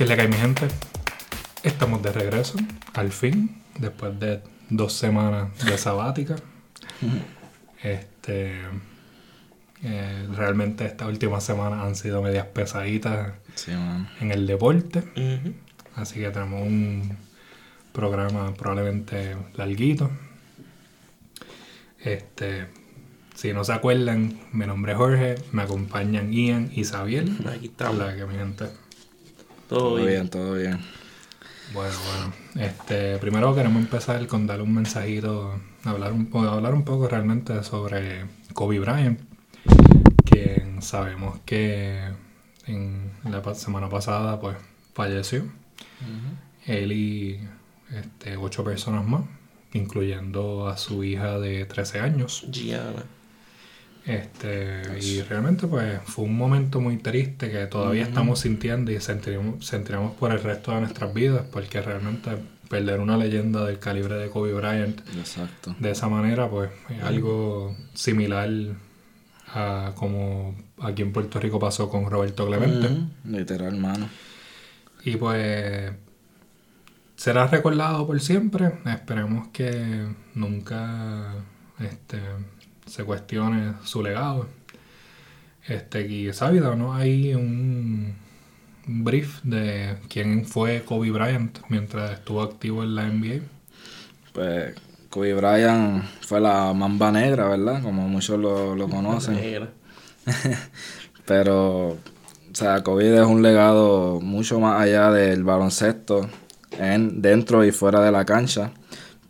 ¿Qué le cae mi gente? Estamos de regreso, al fin, después de dos semanas de sabática. Este, eh, realmente estas últimas semanas han sido medias pesaditas Sí, en el deporte. Así que tenemos un programa probablemente larguito. Este, si no se acuerdan, mi nombre es Jorge, me acompañan Ian y Sabiel. Aquí estamos. Hola, que mi gente. Todo Todo bien. bien, todo bien. Bueno, bueno. Este, primero queremos empezar con darle un mensajito, hablar un, hablar un poco realmente sobre Kobe Bryant, quien sabemos que en la semana pasada pues falleció. Él y este, ocho personas más, incluyendo a su hija de 13 años. Gianna. Este, y realmente pues fue un momento muy triste que todavía estamos sintiendo y sentiremos, sentiremos por el resto de nuestras vidas, porque realmente perder una leyenda del calibre de Kobe Bryant Exacto. de esa manera pues es algo similar a como aquí en Puerto Rico pasó con Roberto Clemente. Literal, mano. Y pues será recordado por siempre. Esperemos que nunca este, se cuestione su legado. Este, y sabido, ¿no? Hay un, brief de quién fue Kobe Bryant mientras estuvo activo en la NBA. Pues Kobe Bryant fue la mamba negra, ¿verdad? Como muchos lo, lo conocen. Negra. Pero, o sea, Kobe dejó un legado mucho más allá del baloncesto, en, dentro y fuera de la cancha.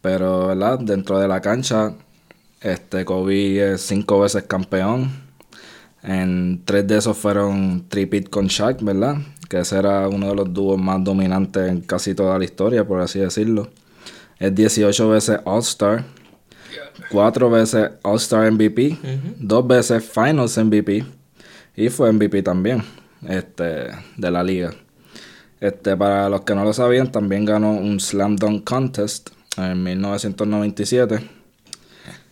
Pero, ¿verdad? Dentro de la cancha, este Kobe es cinco veces campeón. En tres de esos fueron tripit con Shaq, ¿verdad? Que ese era uno de los dúos más dominantes en casi toda la historia, por así decirlo. Es 18 veces All-Star, cuatro veces All-Star MVP, dos veces Finals MVP y fue MVP también este, de la liga. Este, para los que no lo sabían, también ganó un Slam Dunk Contest en 1997.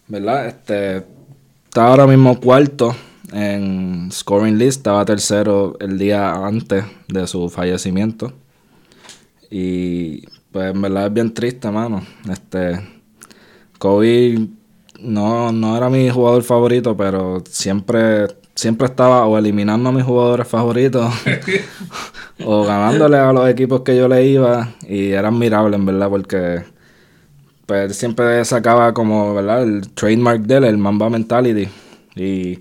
¿Verdad? Este, está ahora mismo cuarto en scoring list, estaba tercero el día antes de su fallecimiento. Y pues en verdad es bien triste, mano. Este, Kobe no, no era mi jugador favorito, pero siempre, siempre estaba o eliminando a mis jugadores favoritos o ganándole a los equipos que yo le iba. Y era admirable, en verdad, porque pues él siempre sacaba como, ¿verdad? El trademark de él, el Mamba Mentality. Y,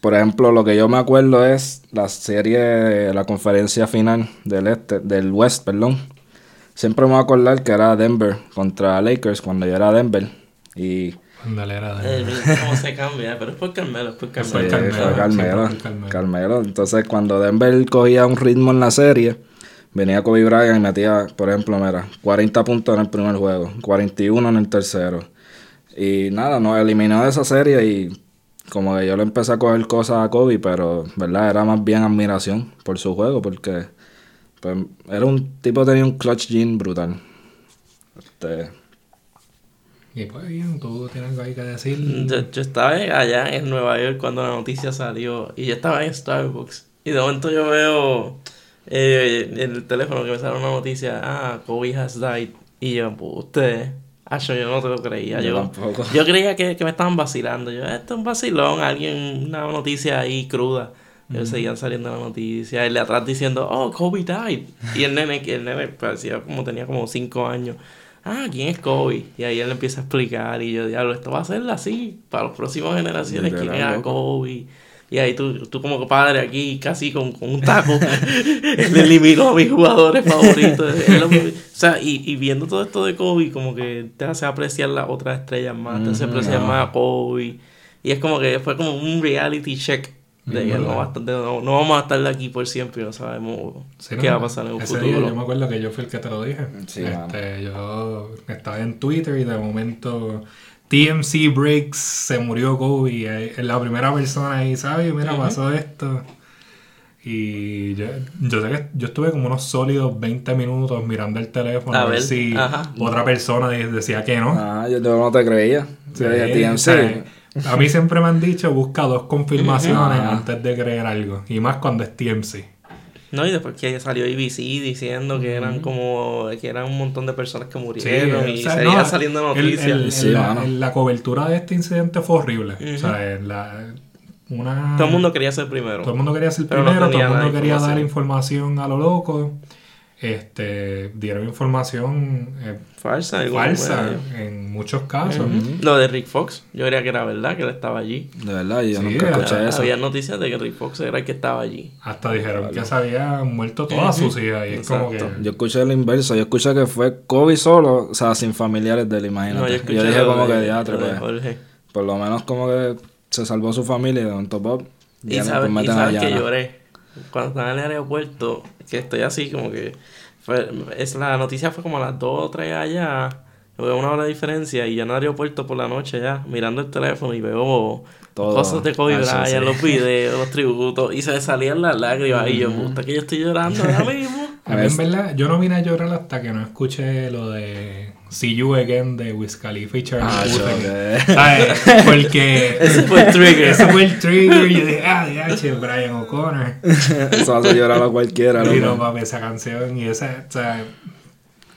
por ejemplo, lo que yo me acuerdo es la serie, la conferencia final del este, del West, perdón. Siempre me voy a acordar que era Denver contra Lakers cuando yo era Denver. Y Cuando él era. Eh, mira ¿Cómo se cambia? Pero es por Carmelo, es por Carmelo. Sí, Carmelo, Carmelo. Carmelo. Entonces, cuando Denver cogía un ritmo en la serie, venía Kobe Bryant y metía, por ejemplo, mira, 40 puntos en el primer juego, 41 en el tercero. Y nada, nos eliminó de esa serie y como que yo le empecé a coger cosas a Kobe, pero, ¿verdad? Era más bien admiración por su juego, porque pues, era un tipo que tenía un clutch gene brutal. Este, Y pues bien, tú tienes algo ahí que decir. Yo, yo estaba allá en Nueva York cuando la noticia salió y yo estaba en Starbucks y de momento yo veo eh, en el teléfono que me sale una noticia, ah, Kobe has died y yo, usted, ah, yo, yo no te lo creía, Yo yo, tampoco. yo creía que, que me estaban vacilando, yo, esto es un vacilón, alguien, una noticia ahí cruda. Ellos seguían saliendo la noticia, el de atrás diciendo, oh, Kobe died. Y el nene, que el nene parecía como tenía como 5 años. Ah, ¿quién es Kobe? Y ahí él empieza a explicar y yo, diablo, esto va a ser así para las próximas generaciones. ¿Quién era. Kobe? Y ahí tú, tú como padre aquí, casi con, con un taco, él eliminó a mis jugadores favoritos. Lo- o sea, y, y viendo todo esto de Kobe, como que te hace apreciar las otras estrellas más, te hace apreciar no. más a Kobe. Y es como que fue como un reality check de que no, va a estar- de- no, no vamos a estar de aquí por siempre, no sabemos Sí, qué no, va a pasar en un ese día futuro. yo me acuerdo que yo fui el que te lo dije. Sí, este, yo estaba en Twitter y de momento TMC Breaks se murió Kobe. y ahí- es la primera persona ahí, ¿sabes? Mira, pasó esto. Y yo, yo sé que yo estuve como unos sólidos 20 minutos mirando el teléfono A a, ver, si ajá. otra persona de- decía que no. Ah, yo no te creía. Sí, o sea, a mí siempre me han dicho busca dos confirmaciones antes de creer algo. Y más cuando es TMC. No, y después que salió ABC diciendo que eran como, que eran un montón de personas que murieron y seguían saliendo noticias. la, la, cobertura de este incidente fue horrible. O sea, en la, una... Todo el mundo quería ser primero. Todo el mundo quería ser primero, todo el mundo quería dar información a lo loco este dieron información eh, falsa, falsa en muchos casos. Lo de Rick Fox, yo creía que era verdad que él estaba allí. De verdad, yo nunca escuché eso. Había noticias de que Rick Fox era el que estaba allí. Hasta dijeron que se había muerto todas sus hijas. Y es como que... Yo escuché lo inverso, yo escuché que fue Kobe solo, o sea, sin familiares de él, imagínate. yo, dije como que diatre, pues, por lo menos como que se salvó su familia de un top up. Y sabes, y sabes que lloré cuando estaba en el aeropuerto, que estoy así como que... Fue, es, la noticia fue como a las 2 o 3 allá, veo una hora de diferencia y ya en el aeropuerto por la noche ya, mirando el teléfono y veo cosas de Kobe Bryant, los videos, los tributos, y se me salían las lágrimas y yo, puta que yo estoy llorando ahora mismo. A mí en verdad, yo no vine a llorar hasta que no escuché lo de See You Again de Wiz Khalifa y Charlie ah, Porque ese fue el trigger. Ese fue el trigger. Y yo dije, ah, che, Brian O'Connor. Eso hace llorar a cualquiera. Y no, papi, esa canción y esa, o sea,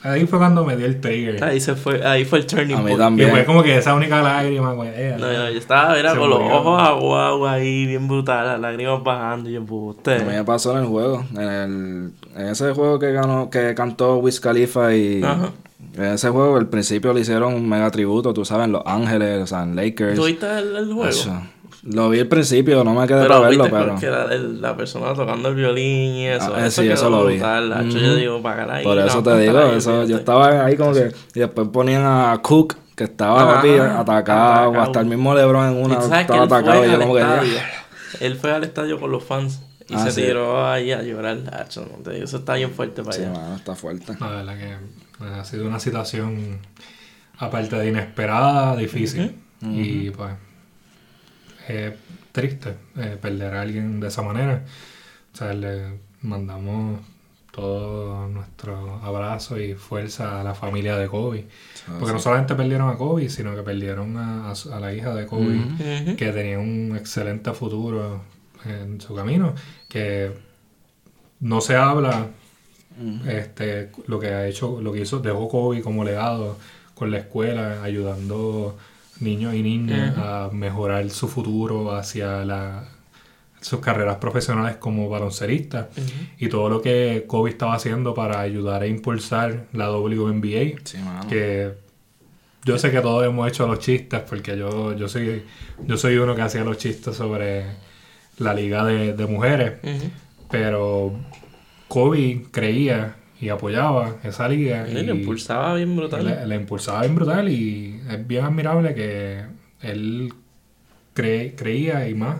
Ahí fue cuando me dio el trigger. Ahí se fue, ahí fue el turning point. A mí también. Y fue como que esa única lágrima, güey. No, no, yo estaba, era con los ojos aguados ahí, bien brutal, las lágrimas bajando y yo, usted. A mí me pasó en el juego, en el, en ese juego que ganó, que cantó Wiz Khalifa y Ajá. En ese juego, al principio le hicieron un mega tributo, tú sabes, Los Ángeles, o sea, en Lakers. ¿Tú viste el, juego? lo vi al principio, no me quedé para verlo, pero. Porque era la persona tocando el violín y eso. Ah, eso sí, eso lo vi. Yo digo, para ahí. Por eso te digo, eso, yo estaba ahí como que. Y después ponían a Cook, que estaba atacado, hasta el mismo LeBron en una estaba atacado. Y yo como que. Él fue al estadio con los fans y ah, se tiró ahí a llorar. Eso está bien fuerte para sí, allá. está fuerte. La verdad que pues, ha sido una situación, aparte de inesperada, difícil. Y pues, es triste eh, perder a alguien de esa manera. O sea, le mandamos todo nuestro abrazo y fuerza a la familia de Kobe. Ah, Porque no solamente perdieron a Kobe, sino que perdieron a, la hija de Kobe, que tenía un excelente futuro en su camino, que no se habla este, lo que ha hecho, lo que hizo, dejó Kobe como legado con la escuela, ayudando niños y niñas a mejorar su futuro hacia la, sus carreras profesionales como baloncerista. Y todo lo que Kobe estaba haciendo para ayudar a impulsar la WNBA que yo sé que todos hemos hecho los chistes porque yo, yo soy yo soy uno que hacía los chistes sobre la liga de, mujeres pero Kobe creía y apoyaba esa liga. Y, le impulsaba bien brutal. Le, impulsaba bien brutal y es bien admirable que él creía y más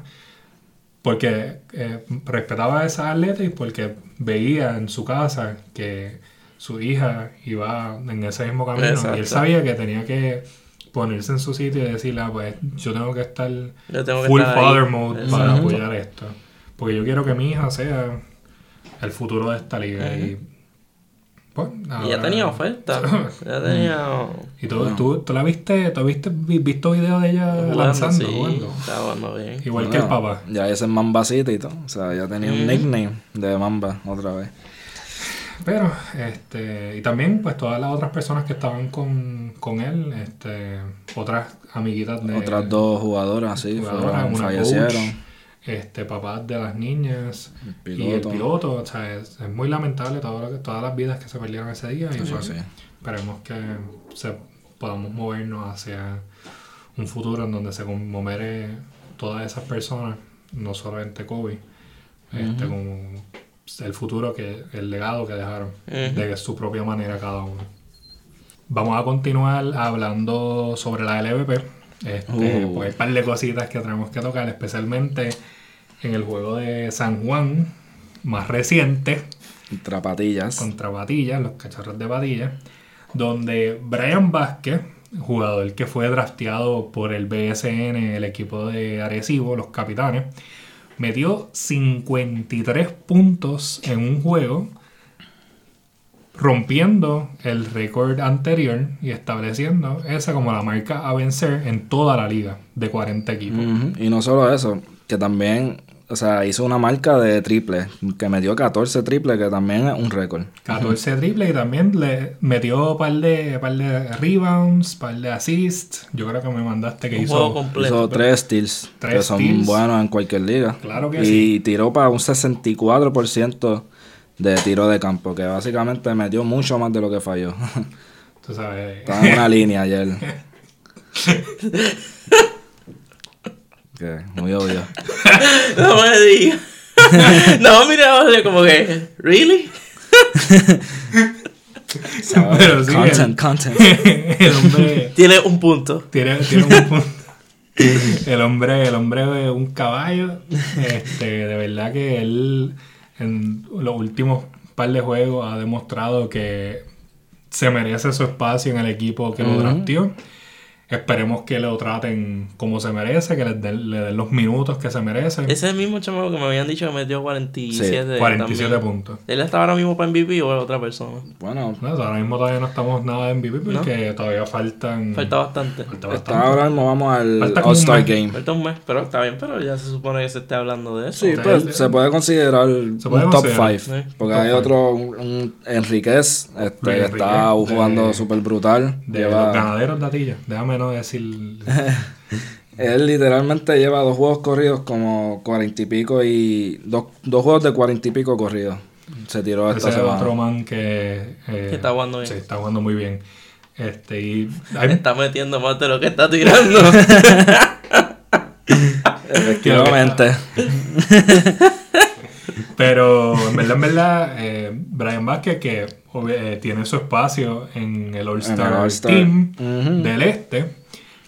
porque eh, respetaba a esa atleta y porque veía en su casa que su hija iba en ese mismo camino y él sabía que tenía que ponerse en su sitio y decirle, ah, pues yo tengo que estar full father mode para apoyar esto. Porque yo quiero que mi hija sea el futuro de esta liga. Y pues, y ya tenía oferta. ya tenía. ¿Y tú, tú, tú, la viste? ¿Tú viste visto videos de ella lanzando? Sí, jugando? bien. Igual que el papá. Ya ese es Mambacita y todo. O sea, ya tenía un nickname de Mamba otra vez. Pero, este, y también, pues todas las otras personas que estaban con, con él, este, otras amiguitas de. Otras dos jugadoras, sí, fueron, fallecieron este, papás de las niñas y el piloto. O sea, es, muy lamentable todo todas las vidas que se perdieron ese día. Y pues, esperemos que se, podamos movernos hacia un futuro en donde se conmemore todas esas personas, no solamente Kobe, este, como el futuro, que el legado que dejaron, de su propia manera cada uno. Vamos a continuar hablando sobre la LVP este, uh. Pues hay un par de cositas que tenemos que tocar, especialmente en el juego de San Juan, más reciente. Contra Patillas. Contra Patillas, los cachorros de Patillas. Donde Brian Vázquez, jugador que fue drafteado por el BSN, el equipo de Arecibo, los capitanes, metió 53 puntos en un juego rompiendo el récord anterior y estableciendo esa como la marca a vencer en toda la liga de 40 equipos. Y no solo eso, que también o sea, hizo una marca de triple, que metió 14 triples, que también es un récord. 14 triples y también le metió par de, par de rebounds, par de assists. Yo creo que me mandaste que Un hizo. juego completo. Hizo tres steals, Tres que son steals. buenos en cualquier liga. Claro que y sí. tiró para un 64% de tiro de campo, que básicamente metió mucho más de lo que falló. Tú sabes. Estaba en una línea ayer. que muy obvio. No me digas. no, mira, como que, ¿really? Pero sí, content, content. el hombre. Tiene un punto. Tiene, tiene un punto. El hombre, el hombre es un caballo. Este, de verdad que él en los últimos par de juegos ha demostrado que se merece su espacio en el equipo que lo Ujú. Esperemos que lo traten como se merece, que le den, le den los minutos que se merece. Ese es el mismo chamaco que me habían dicho que metió 47. 47 también. puntos. ¿Él está ahora mismo para MVP o es otra persona? Bueno, No, ahora mismo todavía no estamos nada en MVP porque todavía faltan. Falta bastante. falta está ahora mismo vamos al All-Star. Game. Falta un mes, pero está bien, pero ya se supone que se esté hablando de eso. Sí, sea, pues se puede considerar Se puede un top considerar, 5. sí. Porque Top hay five. otro, un, un Enriquez, este, que está jugando súper brutal. De Lleva- los ganaderos de Atilla. Déjame no decir. él literalmente lleva dos juegos corridos como cuarenta y pico y dos, dos juegos de cuarenta y pico corridos. Se tiró esta Ese es semana. otro man que, eh, Que está jugando bien. Sí, está jugando muy bien. Este, y hay- Está metiendo más de lo que está tirando. Efectivamente. Pero en verdad, en verdad, eh, Brian Vázquez que eh, tiene su espacio en el All-Star. Team del Este,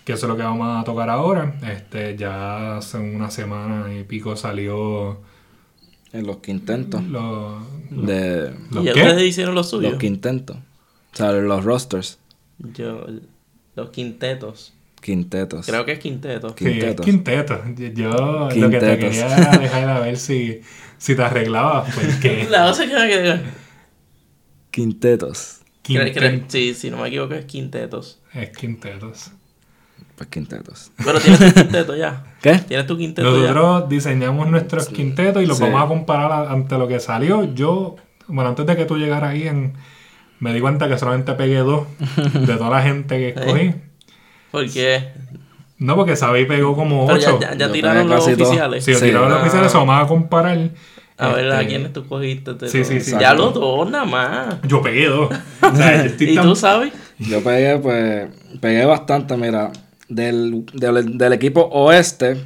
que eso es lo que vamos a tocar ahora. Este, ya hace una semana y pico salió En los quintentos. lo, De ¿Los ¿Y ya qué? ustedes hicieron lo suyo? los quintentos. O sea, los rosters. Yo, los quintetos. Quintetos. Creo que es quinteto. Sí, es Quintetos. quinteto. Yo lo que te quería era dejar a ver si, si te arreglabas, porque La cosa que me quedé. Quintetos. Creo- creo- quintet- Sí, si no me equivoco es quintetos. es quintetos. Pues quintetos. Pero tienes tu quinteto ya. ¿Qué? Tienes tu quinteto ya. Nosotros diseñamos nuestros quintetos y los Sí. vamos a comparar a- ante lo que salió. Yo, bueno, antes de que tú llegaras ahí, en, me di cuenta que solamente pegué dos de toda la gente que escogí. Porque. No, porque Sabi pegó como Pero ya, ocho. ya, ya tiraron los oficiales. Si lo Sí. tiraron los Ah. oficiales, vamos a comparar. A ver, ¿a Este, quiénes tú cogiste? Te- Sí, sí, sí. Ya los dos, nada más. Yo pegué dos. O sea, yo estoy ¿Y tan- tú sabes? Yo pegué, pues, pegué bastante, mira. Del, del, del equipo oeste,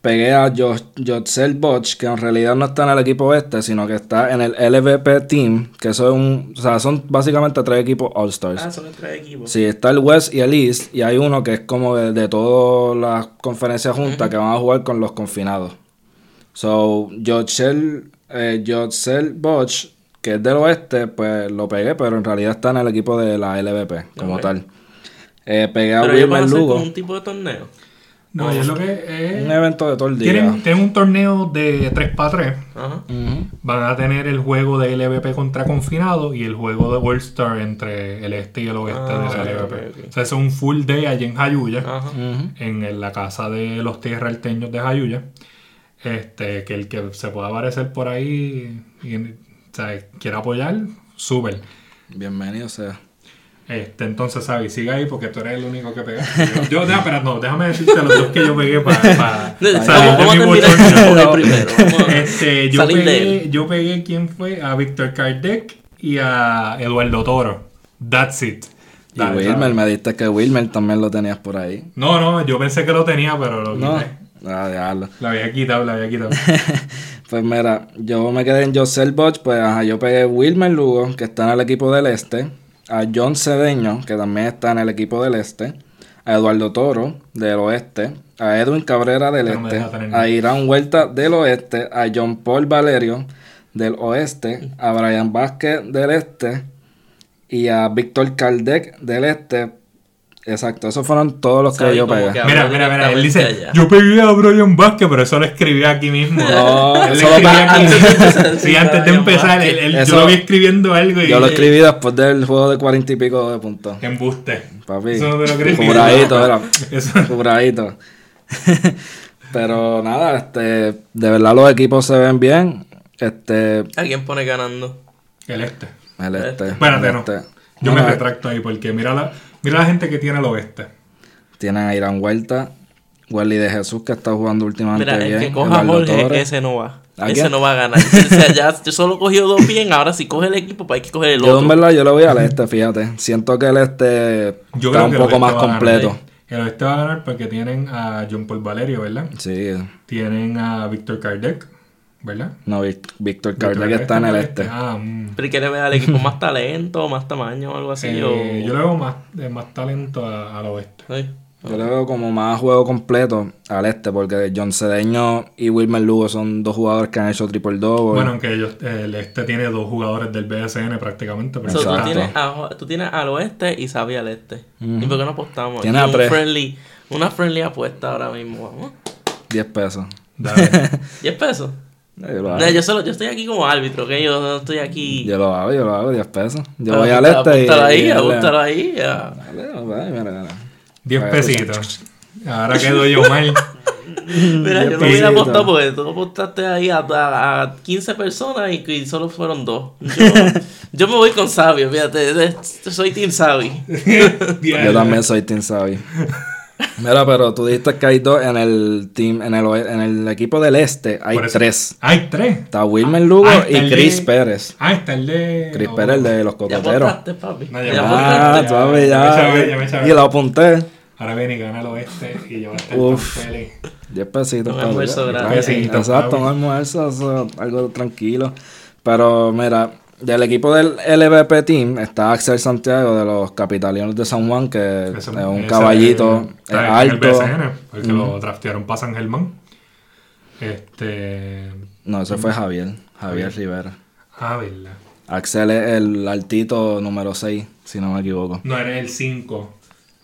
pegué a Jo- Jotzel Botch, que en realidad no está en el equipo oeste, sino que está en el LVP Team, que un, o sea, son básicamente tres equipos All-Stars. Ah, son tres equipos. Sí, está el West y el East, y hay uno que es como de, de todas las conferencias juntas que van a jugar con los confinados. So, Jotzel, eh, Jotzel Botch, que es del oeste, pues lo pegué, pero en realidad está en el equipo de la LVP, como tal. Eh, pegué a Wilmer Lugo, como un tipo de torneo. No, es lo que es. un evento de todo el día. Tienen, tienen un torneo de 3 para 3. Ajá. Ujú. Van a tener el juego de LVP contra confinado y el juego de World Star entre el este y el oeste Ah, de LVP. ok, ok. O sea, es un full day allí en Jayuya, en la casa de los tierralteños de Jayuya. Este, que el que se pueda aparecer por ahí y o sea, quiera apoyar, súper. Bienvenido sea. Este, entonces, Sabi, sigue ahí porque tú eres el único que pegaste. Yo, yo no, déjame decirte los dos que yo pegué para Vamos, salir vamos de primero. Este, yo, pegué, yo pegué quién fue a Víctor Kardec y a Eduardo Toro. That's it. Y Dale, Wilmer, me diste que Wilmer también lo tenías por ahí. No, no, yo pensé que lo tenía, pero lo No, quité. ah, diablo. Lo había quitado, lo había quitado. Pues mira, yo me quedé en Josel Boch, pues ajá, yo pegué Wilmer Lugo, que está en el equipo del este, a John Cedeño, que también está en el equipo del este, a Eduardo Toro, del oeste, a Edwin Cabrera del No este, a Irán Huerta del oeste, a John Paul Valerio del oeste, a Brian Vázquez del este y a Víctor Kaldec del este. Exacto, esos fueron todos los que Sabe yo como pegué. que- Mira, mira, mira, él dice, allá. yo pegué a Brian Vázquez, pero eso lo escribí aquí mismo. No, Él lo eso lo escribí aquí. antes empezar, Sí, antes de empezar, Vázquez. él, él- Eso- yo lo vi escribiendo algo y... Yo lo escribí después del juego de cuarenta y pico de puntos. Embuste. Papi, Eso no te lo crees. Juradito, era. Eso- Juradito. Pero nada, este, de verdad los equipos se ven bien. Este, ¿A quién pone ganando? El este. el este. Espérate, el no. este. Yo No, me retracto ahí porque mira la, mira la gente que tiene el oeste. Tienen a Irán Huerta, Welly de Jesús que está jugando últimamente Mira, el bien. que coja Eduardo Jorge, Torres. ese no va. ¿A Ese no va a ganar. O sea, ya yo solo cogí dos bien, ahora si coge el equipo, pues hay que coger el Yo otro. en verdad yo lo voy al este, fíjate. Siento que el este Yo está creo un que poco más completo. El oeste va a ganar porque tienen a John Paul Valerio, ¿verdad? Sí, Tienen a Víctor Kardec, ¿verdad? no, Víctor Víctor Kardec está en el este. Ah, mm. Pero ¿y qué le ve al equipo? ¿Más talento, más tamaño o algo así? Eh, o... Yo le veo más, eh, más talento a- al oeste. Sí. Yo le veo como más juego completo al este, porque John Cedeño y Wilmer Lugo son dos jugadores que han hecho triple double. Bueno, aunque ellos, el este tiene dos jugadores del BSN prácticamente. Pero So, tú, tienes a- tú tienes al oeste y Xavi al este. ¿Y por qué no apostamos? Tiene a un tres. friendly, una friendly apuesta ahora mismo. Vamos. 10 pesos. dale. 10 pesos. Yo lo No, yo, solo, yo estoy aquí como árbitro, que yo no estoy aquí. Yo lo hago, yo lo hago, 10 pesos. Yo Pero voy al este y... apúntalo ahí, apúntalo ahí. ya. Dale, dale, mira, mira. 10 Bueno, pesitos. Ahora quedo yo mal. Mira, yo no hubiera apostado porque tú apostaste ahí a, a, a 15 personas y, y solo fueron dos. Yo, yo me voy con Sabio, fíjate, soy Team Sabi. Yo también soy Team Savi. Mira, pero tú dijiste que hay dos en el team, en el, en el equipo del este, hay eso- tres. Hay tres. Está Wilmer Lugo Ah, está y Chris de- Pérez. Ah, está el de. Chris oh. Pérez, el de los Ya cocoteros. apostaste, papi. No, ya Ya. Ah, Ya me ya. sabía, ya sabía. Y lo apunté. Ahora viene y gana el oeste y yo voy a estar Uf. tan feliz. 10 pesitos. Un almuerzo Ya. Pesito, Exacto, un almuerzo, algo tranquilo. Pero mira, del equipo del LVP Team está Axel Santiago de los Capitalinos de San Juan, que es un caballito está en alto. El BCN, porque lo draftearon para San Germán. Este. No, ese fue Javier, Javier Rivera. Ah, verdad. Axel es el altito número 6, si no me equivoco. No, era el 5.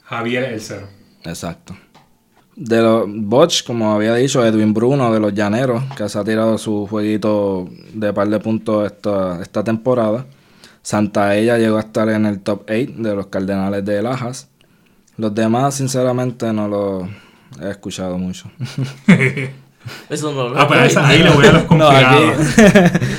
Javier el 0. Exacto. De los Botch, como había dicho, Edwin Bruno de los Llaneros, que se ha tirado su jueguito de par de puntos esta, esta temporada. Santa Ella llegó a estar en el top 8 de los Cardenales de Lajas. Los demás, sinceramente, no los he escuchado mucho. Eso no lo Ah, esa- ahí le voy a los No, aquí, confiados.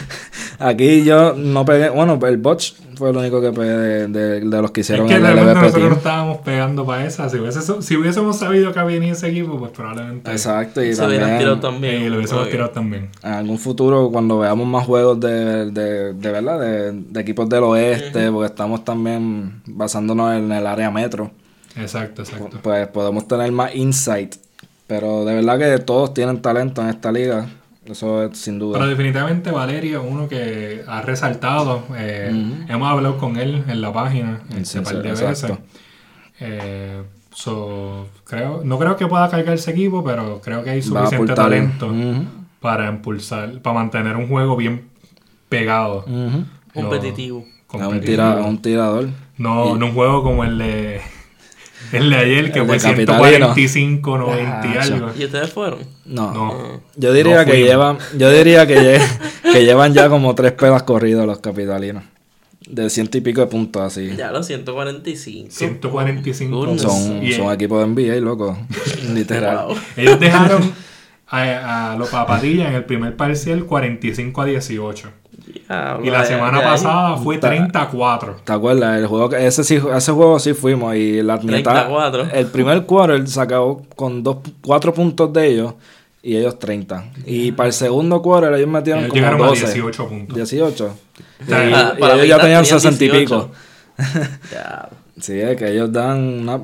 aquí yo no pegué. Bueno, el Botch fue el único que pegué de, de- de los que Es hicieron que el LVP nosotros no estábamos pegando para esa. Si, hubiese- si hubiésemos sabido que había ni ese equipo, pues probablemente. Exacto, y Se hubieran tirado también también. Y lo hubiésemos tirado también. en algún futuro cuando veamos más juegos de, de, de verdad de, de equipos del oeste porque estamos también basándonos en el área metro Exacto, exacto. pues podemos tener más insight pero de verdad que todos tienen talento en esta liga eso es sin Pero duda definitivamente Valerio es uno que ha resaltado. eh, Hemos hablado con él en la página este Sí, par de exacto. veces. Eh, so, creo, no creo que pueda cargar ese equipo, pero creo que hay a suficiente talento para impulsar, para mantener un juego bien pegado. Competitivo. Un, tira- un tirador No, no un juego como el de el de ayer que El fue de Capitalino. 145, 90 y Ah, algo. ¿Y ustedes fueron? no, No. yo diría No que llevan yo diría que, lle- que llevan ya como tres pelas corridos los capitalinos de ciento y pico de puntos así Ya los 145. 145 Goodness. son, Y- son equipos de NBA loco literal Wow. Ellos dejaron a, a los papatillas en el primer parcial 45 a 18. Y la semana pasada fue 34. ¿Te acuerdas? El juego ese, sí, ese juego sí fuimos y la mitad. 34. El primer quarter se acabó con dos, cuatro puntos de ellos y ellos 30. Y para el segundo quarter ellos metieron Ellos como llegaron a 12. 18 puntos. 18. Y, sea, y Ah, para ellos ya tenían tenían 60 y 18. pico. Ya. Sí, es que ellos dan una...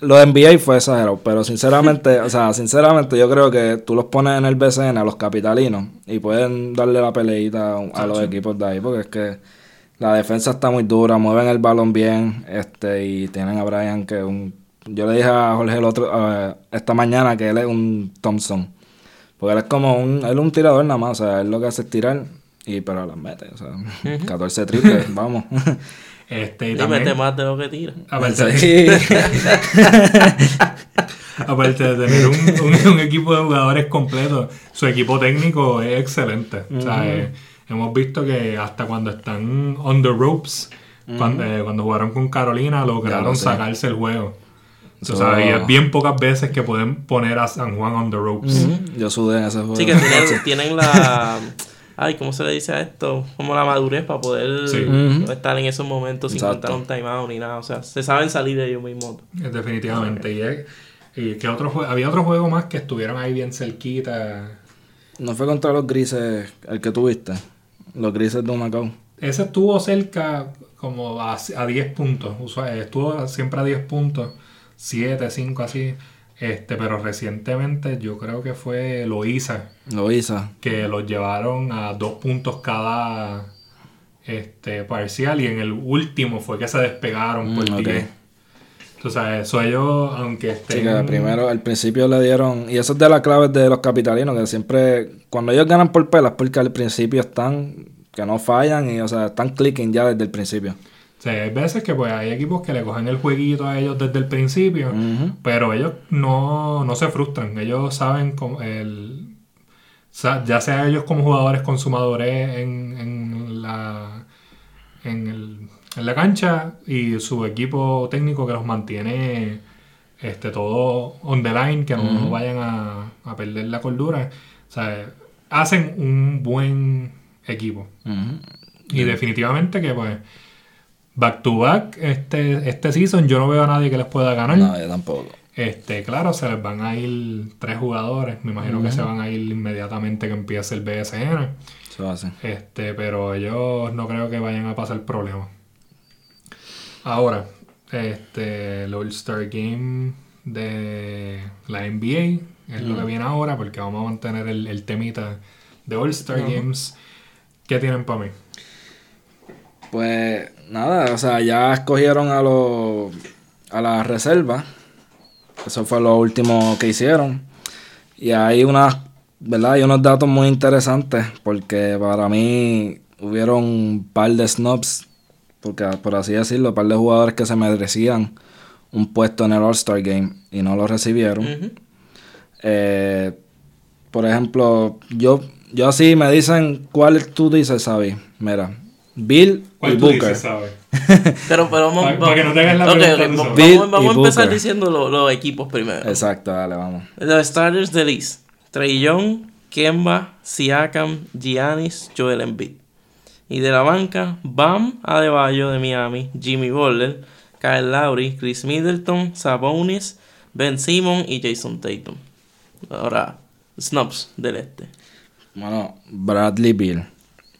Lo de NBA fue exagerado, pero sinceramente, o sea, sinceramente yo creo que tú los pones en el BCN a los capitalinos y pueden darle la peleita a, a los equipos de ahí, porque es que la defensa está muy dura, mueven el balón bien, este, y tienen a Brian que un... Yo le dije a Jorge el otro, eh, esta mañana que él es un Thompson, porque él es como un, él es un tirador nada más, o sea, él lo que hace es tirar y pero las mete, o sea, 14 triples, vamos. Este, y también, mete más de lo que tira. aparte, Sí. aparte de tener un, un- un equipo de jugadores completo, su equipo técnico es excelente. O sea, eh, hemos visto que hasta cuando están on the ropes, cuando, eh, cuando jugaron con Carolina, lograron lo sacarse el juego. Tú sabes, y es bien pocas veces que pueden poner a San Juan on the ropes. Yo sudé en ese juego. Sí, que tienen, tienen la. Ay, ¿cómo se le dice a esto? Como la madurez para poder Sí. no estar en esos momentos sin contar un timeout ni nada. O sea, se saben salir de ellos mismos. Eh, Definitivamente. Y, es- y que otro jue- había otro juego más que estuvieron ahí bien cerquita. No fue contra los grises el que tuviste. Los grises de Macao. Ese estuvo cerca como a, a 10 puntos. Estuvo siempre a 10 puntos. 7, 5 así. Este, pero recientemente yo creo que fue Loiza que los llevaron a dos puntos cada este parcial y en el último fue que se despegaron por Mm, ok. 10. Tú sabes, eso ellos, aunque Sí, estén... que primero, al principio le dieron. Y eso es de las claves de los capitalinos, que siempre. Cuando ellos ganan por pelas, porque al principio están. Que no fallan y, o sea, están clicking ya desde el principio. O sea, hay veces que pues hay equipos que le cogen el jueguito a ellos desde el principio, pero ellos no, no se frustran. Ellos saben cómo el, ya sea ellos como jugadores consumadores en, en la en, el- en la cancha y su equipo técnico que los mantiene este todo on the line, que no vayan a, a perder la cordura. O sea, hacen un buen equipo. Y definitivamente que pues back to back este, este season yo no veo a nadie que les pueda ganar. No, yo tampoco. Este, claro, se les van a ir tres jugadores. Me imagino que se van a ir inmediatamente que empiece el BSN. Eso hace. Este, pero ellos no creo que vayan a pasar problemas. Ahora, este, el All-Star Game de la NBA es lo que viene ahora, porque vamos a mantener el, el temita de All-Star Games. ¿Qué tienen para mí? Pues nada, o sea, ya escogieron a los a la reserva. Eso fue lo último que hicieron. Y hay unas, ¿verdad? Hay unos datos muy interesantes porque para mí hubieron un par de snubs, porque por así decirlo, un par de jugadores que se merecían un puesto en el All-Star Game y no lo recibieron. Eh, por ejemplo, yo, yo así me dicen, ¿cuál tú dices, Xavi? Mira, Bill y ¿Cuál tú Booker. dices, sabes? Pero, pero vamos, Pa- para que no te hagas la Ok, pregunta ok, tú vamos. Bill vamos a empezar Booker. diciendo lo- los equipos primero. Exacto, dale, vamos. Los starters del East. Trey Young, Kemba, Siakam, Giannis, Joel Embiid. Y de la banca, Bam Adebayo de Miami, Jimmy Butler, Kyle Lowry, Chris Middleton, Sabonis, Ben Simon y Jason Tatum. Ahora, snubs del este. Bueno, Bradley Bill.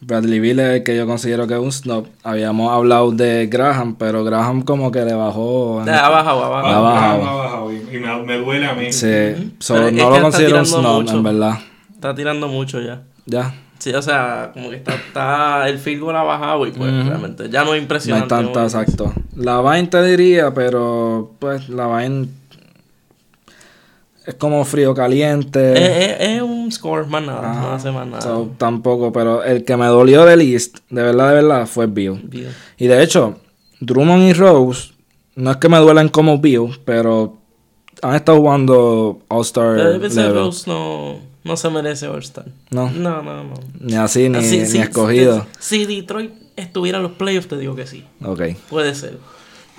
Bradley Bill es el que yo considero que es un snob. Habíamos hablado de Graham, pero Graham como que le bajó. en- Ha bajado, ha Ha bajado. bajado. Ha bajado y, me, me duele a mí. Sí, so, es no lo considero un snob, mucho. en verdad. Está tirando mucho ya. Ya, Sí, o sea, como que está, está el field goal ha bajado y pues realmente ya no es no hay impresionante. tanta, exacto. La Vine te diría, pero pues la Vine es como frío caliente. Es, es- es un score más nada, no hace más nada. so, tampoco, pero el que me dolió del East, de verdad, de verdad, fue Bill. Y de hecho, Drummond y Rose, no es que me duelen como Bill, pero han estado jugando All-Star. Rose no, no se merece All-Star. No, No, no, no. ni así, ni, Así, ni sí, escogido. Si Detroit estuviera en los playoffs, te digo que sí. Ok. Puede ser.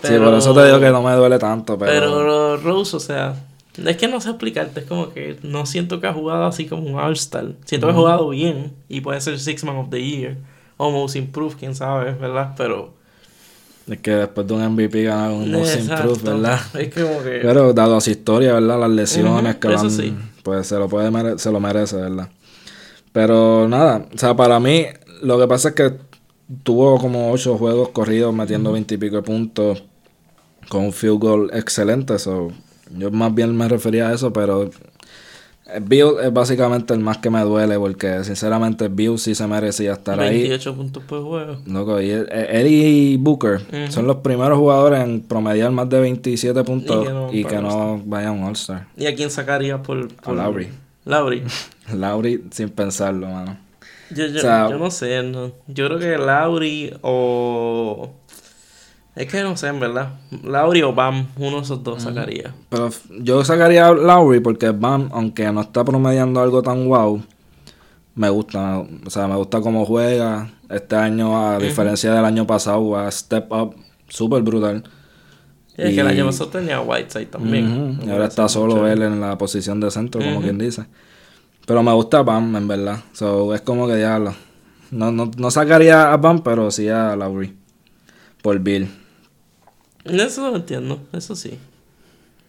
Sí, por eso te digo que no me duele tanto, pero... Pero Rose, o sea, es que no sé explicarte. Es como que no siento que ha jugado así como un All-Star. Siento que ha jugado bien y puede ser Six Man of the Year. O Most Improved, quién sabe, ¿verdad? Pero. Es que después de un MVP ganar un Most. Improved, ¿verdad? Es como que. Pero dado a su historia, ¿verdad? Las lesiones que eso van, sí. pues se lo puede mere- se lo merece, ¿verdad? Pero nada, o sea, para mí lo que pasa es que tuvo como ocho juegos corridos metiendo veintipico de puntos con un field goal excelente, so, yo más bien me refería a eso, pero Bill es básicamente el más que me duele porque sinceramente Bill sí se merecía estar ahí. 28 puntos por juego. Loco, y él, él y Booker son los primeros jugadores en promediar más de 27 puntos Y que no y que no a un All-Star. ¿Y a quién sacaría por. por Lowry. Lowry. Lowry sin pensarlo, mano. Yo, yo, O sea- yo no sé, no. yo creo que Lauri o... Es que no sé, en verdad. Lauri o Bam, uno de esos dos sacaría. Pero yo sacaría a Lowry porque Bam, aunque no está promediando algo tan wow, me gusta. O sea, me gusta cómo juega. Este año, a diferencia del año pasado, a step up súper brutal. Es Y- que el año pasado tenía Whiteside también. Y ahora está solo él en la posición de centro, como quien dice. Pero me gusta Bam, en verdad. So, es como que diablo. No, no, no sacaría a Bam, pero sí a Lowry. Por Bill. Eso lo entiendo, eso sí.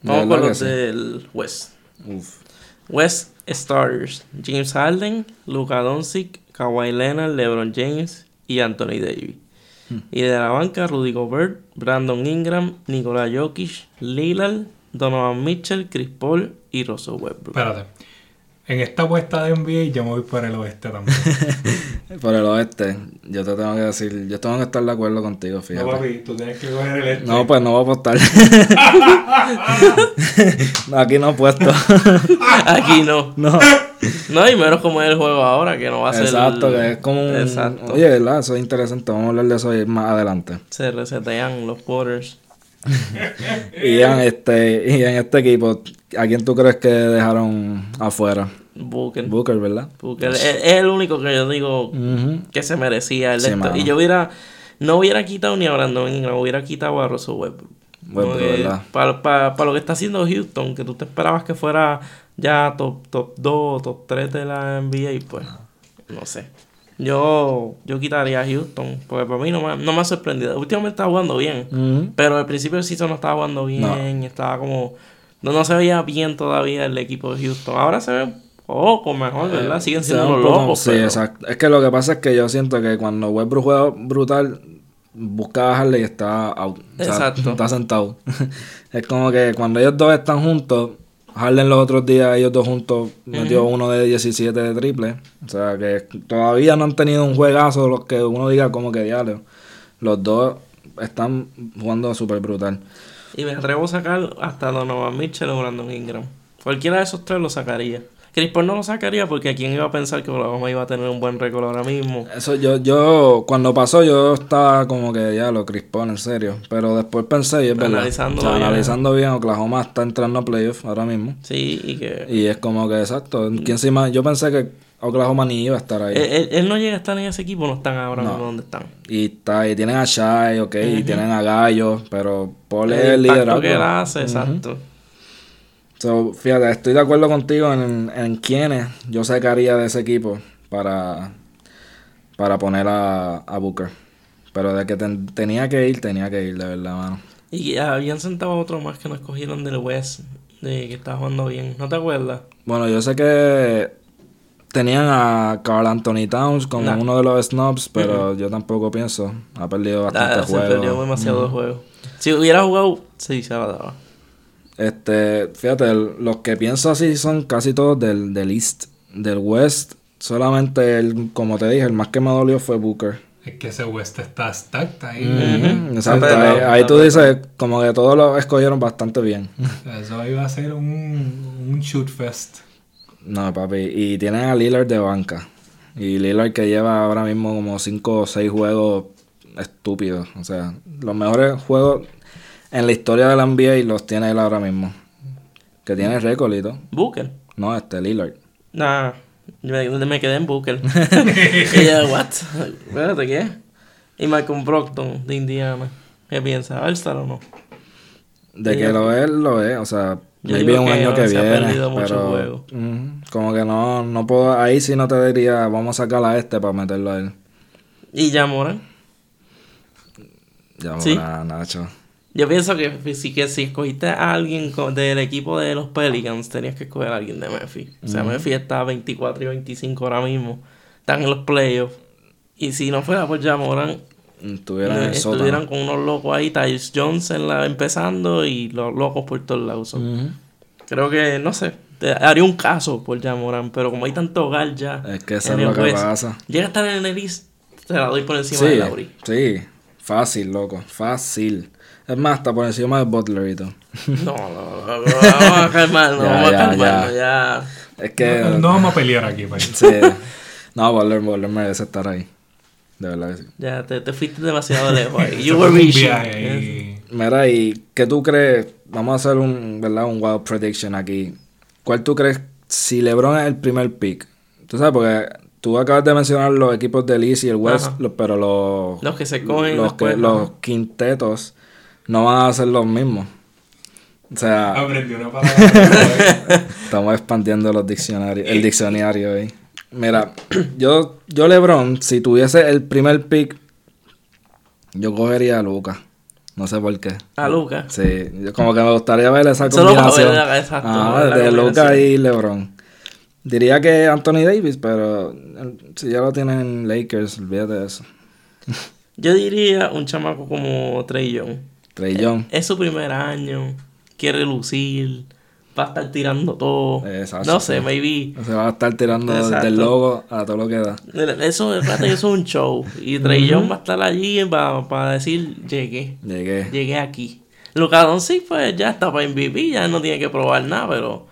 Vamos con los del West. Uf. West Starters. James Harden, Luka Doncic, Kawhi Leonard, LeBron James y Anthony Davis. Hmm. Y de la banca, Rudy Gobert, Brandon Ingram, Nikola Jokic, Lillard, Donovan Mitchell, Chris Paul y Russell Westbrook. Espérate. En esta apuesta de NBA yo me voy por el oeste también. Por el oeste, yo te tengo que decir, yo tengo que estar de acuerdo contigo, no, fíjate. papi, tú tienes que coger el este. No, pues no voy a apostar. No, Aquí no he puesto. Aquí no. No. No, y menos como es el juego ahora, que no va a ser. Exacto, que es como un... Exacto. Oye, ¿verdad? Eso es interesante. Vamos a hablar de eso más adelante. Se resetean los quarters. Y en este, y en este equipo, ¿a quién tú crees que dejaron afuera? Booker. Booker, ¿verdad? Booker es, es el único que yo digo que se merecía el Sí. Y yo hubiera. No hubiera quitado ni a Brandon Ingram, hubiera quitado a Russell Westbrook. Westbrook, ¿verdad? Para lo que está haciendo Houston, que tú te esperabas que fuera ya top, top 2, top 3 de la NBA, pues no sé. Yo, yo quitaría a Houston, porque para mí no me, no me ha sorprendido. Últimamente está jugando bien, pero al principio del season no estaba jugando bien, estaba como... No, no se veía bien todavía el equipo de Houston. Ahora se ve un poco mejor, ¿verdad? Siguen siendo poco- locos, Sí, pero- exacto. Es que lo que pasa es que yo siento que cuando Westbrook juega brutal, busca bajarle y está out. O sea, Exacto. está sentado. es como que cuando ellos dos están juntos, Harden los otros días, ellos dos juntos, metió uno de 17 de triple. O sea que todavía no han tenido un juegazo los que uno diga como que diablo. Los dos están jugando súper brutal. Y me atrevo a sacar hasta Donovan Mitchell o Brandon Ingram. Cualquiera de esos tres lo sacaría. Chris Paul no lo sacaría porque quién iba a pensar que Oklahoma iba a tener un buen récord ahora mismo. Eso yo, yo, cuando pasó yo estaba como que ya lo crispón, en serio. Pero después pensé y es verdad. Analizándolo O sea, bien. analizando bien, Oklahoma está entrando a playoff ahora mismo. Sí, y que... Y es como que exacto. ¿Quién se Yo pensé que Oklahoma ni iba a estar ahí. Él, él- él no llega a estar en ese equipo, no están ahora No. mismo donde están. Y está, y tienen a Shai, ok, y tienen a Gallo, pero Paul es el el impacto liderazgo. que él hace, exacto. So, fíjate, estoy de acuerdo contigo en, en quiénes yo sacaría de ese equipo para, para poner a, a Booker. Pero de que ten- tenía que ir, tenía que ir, de verdad, mano. Y habían sentado a otro más que nos escogieron del West, de que está jugando bien. ¿No te acuerdas? Bueno, yo sé que tenían a Carl Anthony Towns como Nah. uno de los snobs, pero yo tampoco pienso. Ha perdido bastante Ah, se perdió juego. demasiado juego. Si hubiera jugado, sí, se la daba. Este, fíjate, el- los que pienso así son casi todos del, del East. Del West, solamente el, como te dije, el más que me dolió fue Booker. Es que ese West está stacked ahí. Exacto, ahí, tú dices como que todos lo escogieron bastante bien. Eso iba a ser un, un shoot fest. No, papi, y tienen a Lillard de banca. Y Lillard que lleva ahora mismo como 5 o 6 juegos estúpidos. O sea, los mejores juegos en la historia de la NBA los tiene él ahora mismo. Que tiene récord y todo. Booker. No, este Lillard. Nah, yo me, me quedé en Booker. y yo, what? Espérate, ¿qué? Y Malcolm Brockton de Indiana. ¿Qué piensas? ¿All-Star o no? De Sí, que lo es, lo es. O sea, Yo maybe un que año que se ha viene. perdido mucho pero juego. ujú, como que no, no puedo. Ahí sí no te diría, vamos a sacar a este para meterlo a él. ¿Y ya Moran? Ya, Sí. ahora, Nacho. Yo pienso que si, que si escogiste a alguien co- del equipo de los Pelicans, tenías que escoger a alguien de Memphis. O sea, Memphis está a 24 y 25 ahora mismo. Están en los playoffs. Y si no fuera por Jamoran, Estuvieran estuvieran con unos locos ahí, Tyus la, empezando y los locos por todos lados. Ujú. Creo que, no sé, te haría un caso por Jamoran, pero como hay tanto hogar ya. Es que eso es lo que pasa. Llega a estar en el East, te la doy por encima de Lauri. sí. Fácil, loco. Fácil. Es más, hasta por encima de Butler y todo. No, no, no, no, vamos a calmarnos, Ya, vamos a ya, calmarnos, ya. Es que. No, no vamos a pelear aquí, pues. Sí. No, Butler, Butler merece estar ahí. De verdad que sí. Ya, te, te fuiste demasiado lejos ahí. You were reaching. Mira, ¿y qué tú crees? Vamos a hacer un, ¿verdad? Un wild prediction aquí. ¿Cuál tú crees si LeBron es el primer pick? Tú sabes, porque tú acabas de mencionar los equipos del East y el West, los- pero los, Los que se cogen los, después, que- los ajá. quintetos no van a ser los mismos. O sea, Aprendí una palabra. estamos expandiendo los diccionarios, el diccionario ahí. Mira, yo, yo LeBron, si tuviese el primer pick, yo cogería a Lucas. No sé por qué. A Lucas. Sí, yo como que me gustaría ver esa Solo combinación. ver la- exacto, Ah, ver la de Lucas y LeBron. Diría que Anthony Davis, pero eh, si ya lo tienen Lakers, olvídate de eso. Yo diría un chamaco como Trey Young. Trey Young. Es su primer año, quiere lucir, va a estar tirando todo. Exacto, no sé, maybe. Se va a estar tirando Exacto. del logo a todo lo que da. Eso, eso es un show. Y Trey Young va a estar allí para decir, llegué, Llegué. llegué aquí. Luka Doncic pues ya está para MVP, ya no tiene que probar nada, pero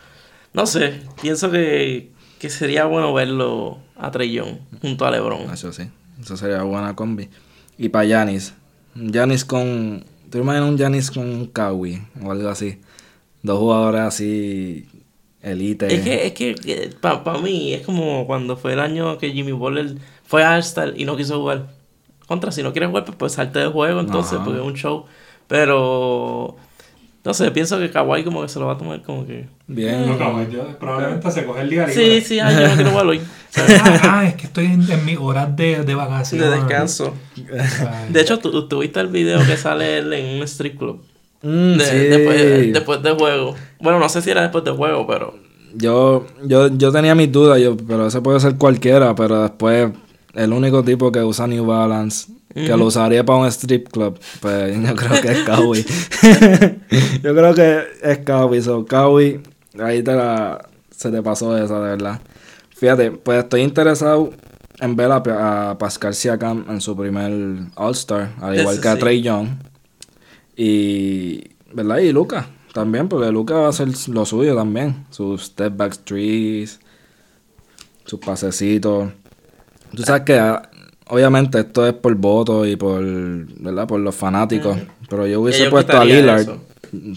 no sé, pienso que, que sería bueno verlo a Trey Young junto a LeBron. Eso sí. Eso sería buena combi. Y para Yanis. Yanis con. ¿Te imaginas un Yanis con un Kawi o algo así? Dos jugadores así. Elite. Es que, es que, para mí es como cuando fue el año que Jimmy Butler fue a All-Star y no quiso jugar. Contra, si no quieres jugar, pues, pues salte del juego entonces, Ajá. porque es un show. Pero, no sé, pienso que Kawhi como que se lo va a tomar como que... Bien. No, yo probablemente se coge el día libre. Sí, sí, ay, yo no quiero jugar hoy. Ah, ah, es que estoy en, en mis horas de, de vacaciones. De descanso. Ay, De hecho, tú, tú viste el video que sale él en un strip club. Mm, De- sí. después, después del juego. Bueno, no sé si era después del juego, pero... Yo, yo, yo tenía mis dudas, yo, pero ese puede ser cualquiera, pero después el único tipo que usa New Balance, que lo usaría para un strip club, pues yo creo que es Kawi. yo creo que es Kawi, so Kawi, ahí te la, se te pasó esa, de verdad. Fíjate, pues estoy interesado en ver a, a Pascal Siakam en su primer All-Star, al igual que a sí. Trey Young. Y, ¿verdad? Y Lucas también, porque Lucas va a hacer lo suyo también. Sus step back trees, sus pasecitos. Tú sabes que, ah, obviamente, esto es por voto y por, ¿verdad? Por los fanáticos. Pero yo hubiese puesto a Lillard. eso.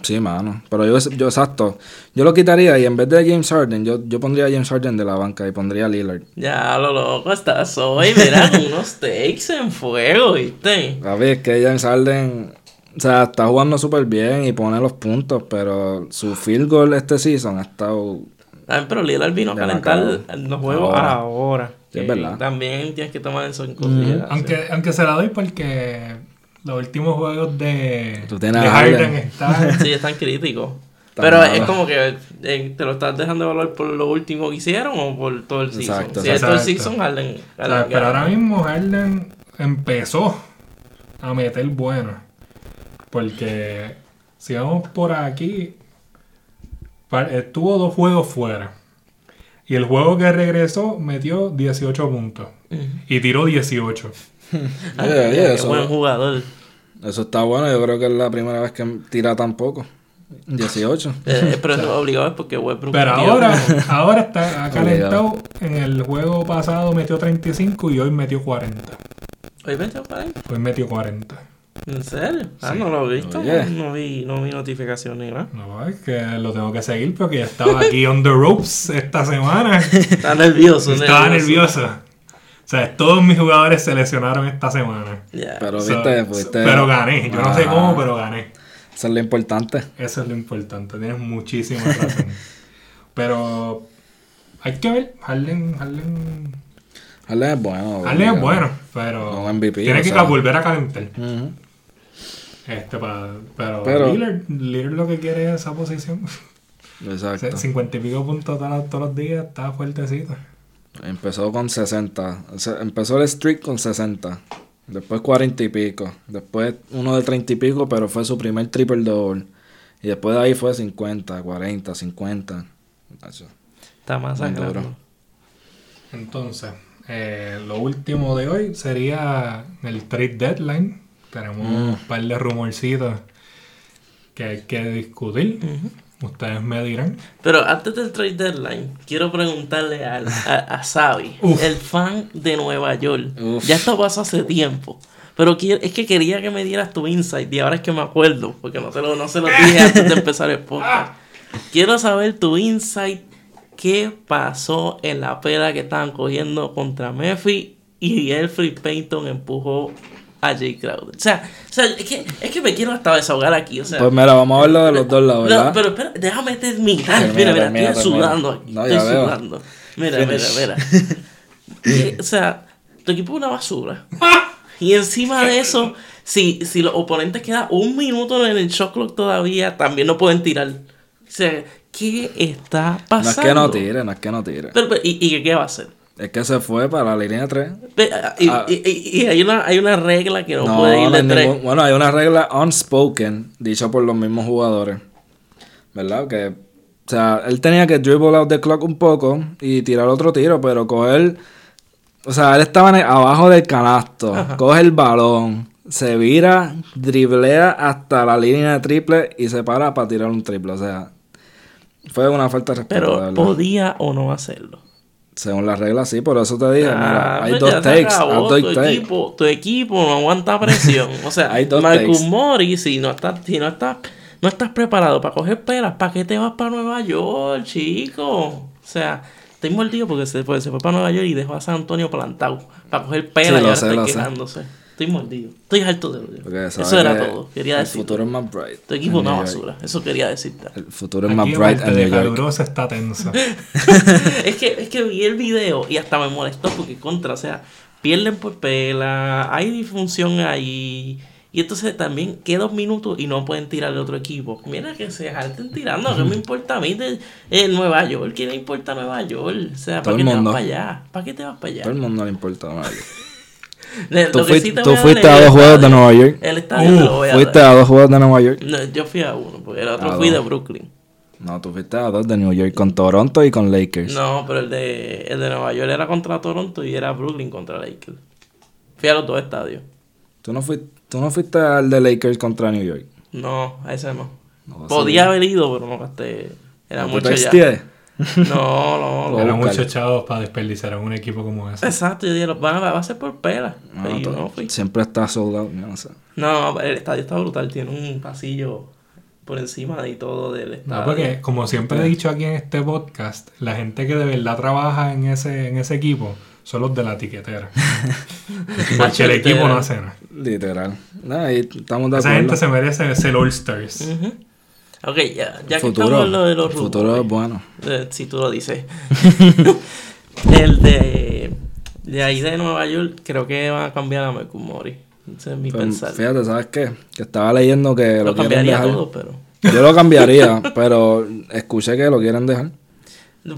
Sí, mano. Pero yo, yo, exacto. Yo lo quitaría y en vez de James Harden, yo, yo pondría a James Harden de la banca y pondría a Lillard. Ya, lo loco estás hoy. Mira, unos takes en fuego, ¿viste? A ver, es que James Harden, o sea, está jugando súper bien y pone los puntos, pero su field goal este season ha estado... Ah, pero Lillard vino a calentar los juegos Ahora. ahora. Sí, es verdad. También tienes que tomar eso en consideración. Aunque, aunque se la doy porque los últimos juegos de, Harden Harden. están... Sí, es tan crítico. Tan Pero es como que eh, te lo estás dejando de valor por lo último que hicieron o por todo el season. Exacto, si es todo el season, Harden. O Harden sea, pero ahora mismo Harden empezó a meter bueno. Porque si vamos por aquí, pa- estuvo dos juegos fuera. Y el juego que regresó metió 18 puntos. Y tiró 18. Ah, Oye, oye, qué eso- buen jugador. Eso está bueno, yo creo que es la primera vez que tira tan poco. 18. Eh, pero eso obligado es porque Westbrook. Pero ahora, ahora está ha calentado. En el juego pasado metió 35 y hoy metió 40. Oye, vente para ahí. Hoy metió 40. ¿En serio? Ah, no lo he visto. Oye. No, vi, no vi notificación ni nada. No, es que lo tengo que seguir porque ya estaba aquí on the ropes esta semana. Está nervioso. Estaba nervioso. O sea, todos mis jugadores se lesionaron esta semana. Ya. Pero So- viste, fuiste... pero gané. Yo no sé Ah, cómo, pero gané. Eso es lo importante. Eso es lo importante. Tienes muchísima razón. pero hay que ver. Harden, Harden, Harden es bueno. Harden es bueno, pero No MVP, tiene que sea. volver a calentar. Este, pa- pero, Pero- Lillard, Lillard lo que quiere es esa posición. Exacto. 50 y pico puntos todos, todos los días, está fuertecito. Empezó con 60. O sea, empezó el streak con 60. Después 40 y pico. Después uno de 30 y pico, pero fue su primer triple double. Y después de ahí fue 50, 40, 50. Eso. Está más duro. Entonces, eh, lo último de hoy sería el trade deadline. Tenemos Mm. un par de rumorcitos que hay que discutir. Ustedes me dirán. Pero antes del trade deadline, quiero preguntarle al- a, a Xavi, Uf. el fan de Nueva York. Uf. Ya esto pasó hace tiempo. Pero es que quería que me dieras tu insight y ahora es que me acuerdo, porque no se lo, no se lo dije antes de empezar el podcast. Quiero saber tu insight. ¿Qué pasó en la pela que estaban cogiendo contra Memphis y Elfrid Payton empujó a Jay Crowder. O sea, o sea es, que, es que me quiero hasta desahogar aquí. O sea, Pues mira, vamos a verlo de los dos lados, no, pero espera, déjame terminar. Termina, Mira, mira, termina, estoy termina. sudando aquí. No, estoy veo. sudando. Mira, mira, mira. Eh, o sea, tu equipo es una basura. Y encima de eso, si, si los oponentes quedan un minuto en el shot clock todavía, también no pueden tirar. O sea, ¿qué está No es pasando? que no tire, no es que no tire. Pero, pero, ¿y, y qué va a hacer? Es que se fue para la línea 3. Ve, ah, Y, Ah. y- y- y hay, una, hay una regla que no, No, puede ir no de tres. ningún- bueno, hay una regla unspoken, dicha por los mismos jugadores. ¿Verdad? Que, o sea, él tenía que dribble out the clock un poco y tirar otro tiro, pero coger. O sea, él estaba el- abajo del canasto, coge el balón, se vira, driblea hasta la línea de triple y se para para tirar un triple. O sea, fue una falta de respeto. Pero podía o no hacerlo. Según las reglas, sí, por eso te dije. mira, Ah, hay pues dos ya se takes. acabó, hay dos tu, takes. equipo, tu equipo no aguanta presión. O sea, Hay dos Marcus. Morris, si no estás, si no estás, no estás preparado para coger pelas, ¿para qué te vas para Nueva York, chico? O sea, estoy mordido porque se, fue- se fue para Nueva York y dejó a San Antonio plantado para coger pelas Sí, y ahora sé, está lo sé. Estoy mordido. Estoy harto de odio. Eso era que todo. Quería El decir. futuro es más bright. Tu equipo York. basura. Eso quería decirte. El futuro es más bright en de York. calurosa está tensa. es, que, es que vi el video y hasta me molestó porque contra, o sea, pierden por pela, hay disfunción ahí. Y entonces también queda dos minutos y no pueden tirar de otro equipo. Mira que se jalten tirando, ¿qué me importa a mí de eh, Nueva York? ¿Qué le importa a Nueva York? O sea, ¿para qué el te vas para allá? ¿Para qué te vas para allá? Todo el mundo le importa a nadie. Tú que fuiste, sí te tú voy a fuiste dos juegos de. Nueva York. El estadio te lo voy a Fuiste a dos juegos de Nueva York. No, yo fui a uno, porque el otro A fui de. Brooklyn. No, tú fuiste a dos de New York con Toronto y con Lakers. No, pero el de, el de Nueva York era contra Toronto y era Brooklyn contra Lakers. Fui a los dos estadios. ¿Tú, no fuiste, tú no fuiste al de Lakers contra New York. No, a ese no. No, Podía haber ido, pero no gasté. Era ¿No te mucho ya. No, no, no. Eran muchos chavos para desperdiciar en un equipo como ese. Exacto, yo dije, van a, va a ser por pela. No, y yo tú- no fui. Siempre está sold out, yo no sé. No, el estadio está brutal. Tiene un pasillo por encima de todo del estadio. No, porque como siempre he dicho aquí en este podcast, la gente que de verdad trabaja en ese, en ese equipo son los de la tiquetera. Porque el equipo no hace nada. Literal. No, ahí estamos de Esa acuerdo. gente se merece ser All Stars. Ujú. Ok, ya, ya que futuro, estamos en lo de los el futuro rumores, es bueno. eh, si tú lo dices. el de, de ahí de Nueva York, creo que van a cambiar a Marcus Morris. Ese es mi Pero, pensar. fíjate, ¿sabes qué? Que estaba leyendo que lo, lo cambiaría dejar. todo, pero. Yo lo cambiaría, pero escuché que lo quieren dejar.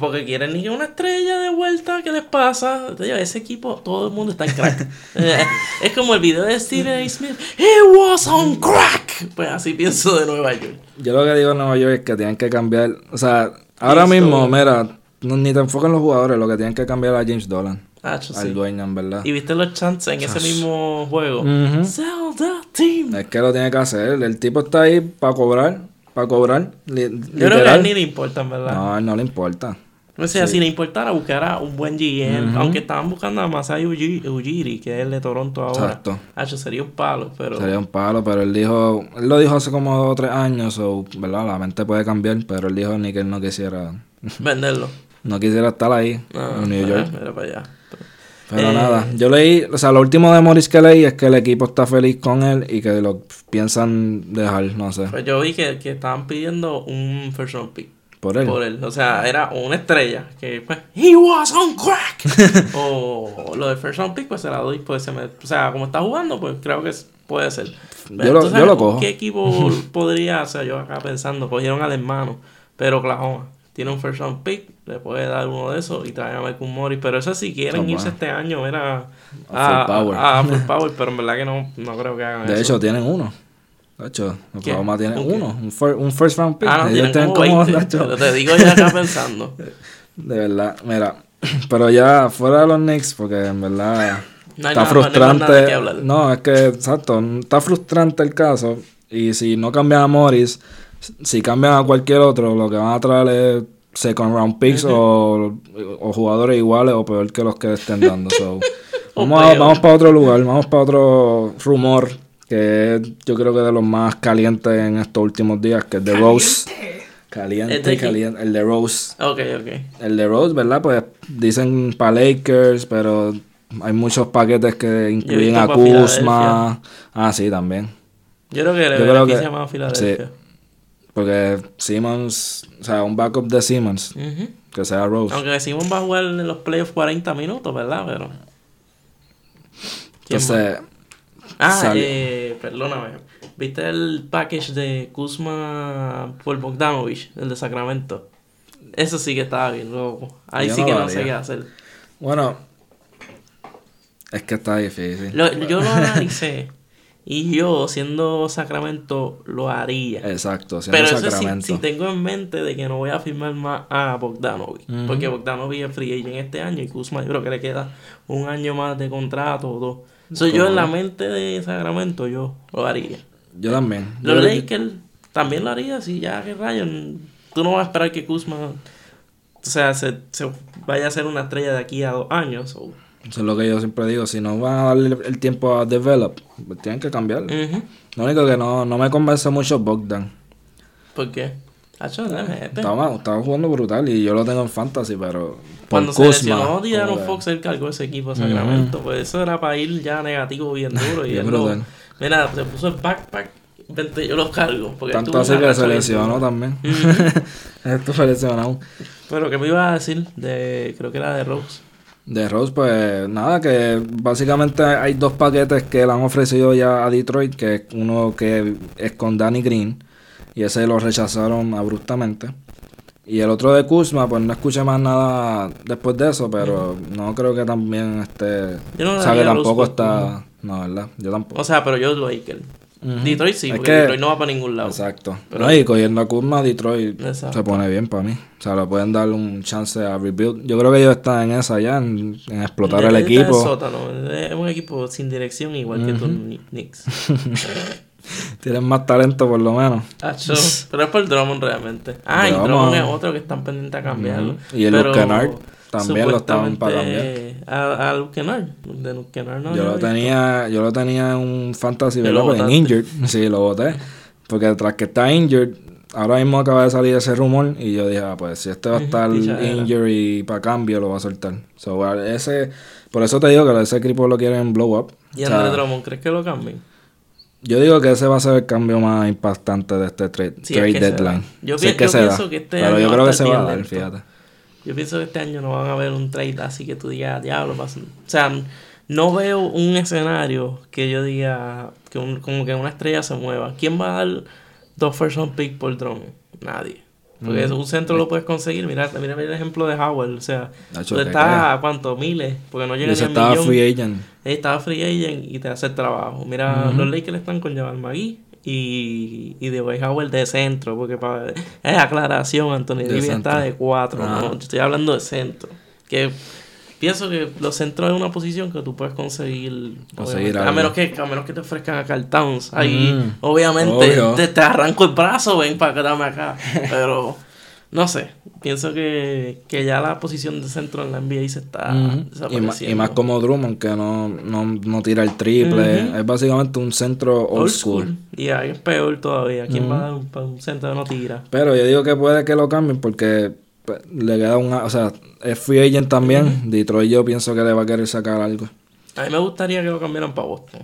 Porque quieren ni que una estrella de vuelta, ¿qué les pasa? Ese equipo, todo el mundo está en crack. Es como el video de Stephen A. Smith. He was on crack. Pues así pienso de Nueva York. Yo lo que digo en Nueva York es que tienen que cambiar. O sea, ahora James mismo, Dolan. mira, no- ni te enfocan los jugadores, lo que tienen que cambiar a James Dolan, Ah, yo al sí. dueño, en verdad. Y viste los chants en ese mismo juego. Ujú. Sell the team. Es que lo tiene que hacer. El tipo está ahí para cobrar, para cobrar. li- Yo creo que a él ni le importa, en verdad. No, a él no le importa. O sea, si le importara, buscara un buen GM. Aunque estaban buscando a Masai Uji- Ujiri, que es el de Toronto ahora. Exacto. Hacho, sería un palo, pero... Sería un palo, pero él dijo, él lo dijo hace como dos o tres años, o, ¿verdad? La mente puede cambiar, pero él dijo ni que él no quisiera, Venderlo. no quisiera estar ahí Ah, en New York. ah, Mira para allá. Pero Eh, nada, yo leí, o sea, lo último de Morris que leí es que el equipo está feliz con él y que lo piensan dejar, no sé, Pues yo vi que, que estaban pidiendo un first round pick por él. por él. O sea, era una estrella que pues, he was on crack. o lo de first round pick, pues se la doy. Pues se me, o sea, como está jugando, pues creo que puede ser. Yo lo- ¿tú yo lo cojo. ¿Qué equipo podría, o sea, yo acá pensando, cogieron al hermano, pero Oklahoma tiene un first round pick, le puede dar uno de esos y traer a Michael Morris. Pero eso si quieren irse este año era A full power. A, full power, pero en verdad que no, no creo que hagan De eso. hecho, tienen uno. De hecho. Oklahoma tiene ¿Un qué? uno, un, fir- un first round pick. Ah, no, Ellos tienen como 20, de hecho, pero te digo ya acá pensando. de verdad, mira, pero ya fuera de los Knicks, porque en verdad No está nada- no frustrante. hablar. No, es que, exacto, está frustrante el caso. Y si no cambian a Morris, si cambian a cualquier otro, lo que van a traer es second round picks o, o jugadores iguales o peor que los que estén dando. So, vamos, a- vamos para otro lugar, vamos para otro rumor que es, yo creo que de los más calientes en estos últimos días, que es de Rose. Caliente, caliente. El de Rose. Ok, ok. El de Rose, ¿verdad? Pues dicen para Lakers, pero hay muchos paquetes que incluyen a Kuzma. Ah, sí, también. Yo creo que le beneficia más a Filadelfia. Porque Simmons, o sea, un backup de Simmons, que sea Rose. Aunque Simon va a jugar en los playoffs 40 minutos, ¿verdad? Pero. Entonces, Ah, eh, perdóname. ¿Viste el package de Kuzma por Bogdanovich, el de Sacramento? Eso sí que estaba bien loco. Ahí Yo sí no que no sé qué hacer. bueno, es que está difícil. Lo- yo lo analicé y yo, siendo Sacramento, lo haría. Exacto, siendo Pero eso Sacramento. si tengo en mente de que no voy a firmar más a Bogdanovich. Ujú. Porque Bogdanovich es free agent este año y Kuzma yo creo que le queda un año más de contrato o dos. So, yo en la mente de Sacramento yo lo haría. Yo también. Yo Los que- también lo haría si ya que rayos. Tú no vas a esperar que Kuzma o sea, se, se vaya a ser una estrella de aquí a dos años. o- Eso es lo que yo siempre digo. Si no van a darle el tiempo a develop, pues tienen que cambiarlo. Lo único que no, no me convence mucho es Bogdan. ¿Por qué? Estaba, estaba jugando brutal y yo lo tengo en fantasy, pero por Cuando se Kuzma, lesionó Diano Fox, él cargó ese equipo de Sacramento. Pues eso era para ir ya negativo bien duro. y Bien él lo- brutal. mira, se puso el backpack. Vente, yo los cargo. Porque Tanto así que se lesionó también. Esto fue lesionado. Pero que me iba a decir de. Creo que era de Rose. De Rose, pues nada, que básicamente hay dos paquetes que le han ofrecido ya a Detroit, que es uno que es con Danny Green, y ese lo rechazaron abruptamente. Y el otro de Kuzma, pues no escuché más nada después de eso, pero no creo que también esté... Yo no o sea, que daría a tampoco por está... No, ¿verdad? Yo tampoco. O sea, pero yo lo Detroit sí, Es porque que- Detroit no va para ningún lado. Exacto. Pero- no, y cogiendo a Kuzma, Detroit Exacto. se pone bien para mí. O sea, le pueden dar un chance a rebuild. Yo creo que ellos están en esa ya, en, en explotar el en equipo. sótano. Es un equipo sin dirección igual que Kni- Knicks. Tienen más talento por lo menos. Acho, pero es por Drummond realmente. Ah, y Drummond. Drummond es otro que están pendientes a cambiarlo. Y el Luke Kennard también lo estaban para supuestamente A, a Luke. De Luke no yo lo lo he visto. tenía, yo lo tenía en un fantasy, Pues en injured. Sí, lo boté. Porque tras que está injured, ahora mismo acaba de salir ese rumor y yo dije, ah, pues si este va a estar dicha era. injured y para cambio lo va a soltar. So, ese, por eso te digo que ese equipo lo quieren blow up. Y O sea, Drummond, ¿crees que lo cambien? Yo digo que ese va a ser el cambio más impactante de este trade, Sí, es trade que deadline. Yo Sé pi- que yo se da, pienso que este pero año yo creo que se va a dar, lento. fíjate. Yo pienso que este año no van a ver un trade así que tú digas, diablo, pasa". O sea, no veo un escenario que yo diga que un- como que una estrella se mueva. ¿Quién va a dar dos first round pick por Drummond? Nadie. Porque Mm. un centro lo puedes conseguir. Mira, mira el ejemplo de Howard. O sea, tú estás a cuánto, miles, porque no llega ni al estaba millón. free agent. Él estaba free agent y te hace el trabajo. Mira, Ujú. los Lakers están con Jabal Magui y, y de Howard de centro, porque para es aclaración, Anthony Davis está de cuatro, Ah. ¿no? Yo estoy hablando de centro. Que pienso que los centros es una posición que tú puedes conseguir, a menos que a menos que te ofrezcan a Carl Towns. Ahí, Mm. obviamente, te, te arranco el brazo, ven para quedarme acá. Pero no sé, pienso que, que ya la posición de centro en la NBA se está Ujú. y, más, desapareciendo. y más como Drummond, que no, no, no tira el triple. Es básicamente un centro old, school. Y ahí es peor todavía. ¿Quién va a dar un, un centro que no tira? Pero yo digo que puede que lo cambien porque pues, le queda una... O sea, es free agent también. Detroit yo pienso que le va a querer sacar algo. A mí me gustaría que lo cambiaran para Boston.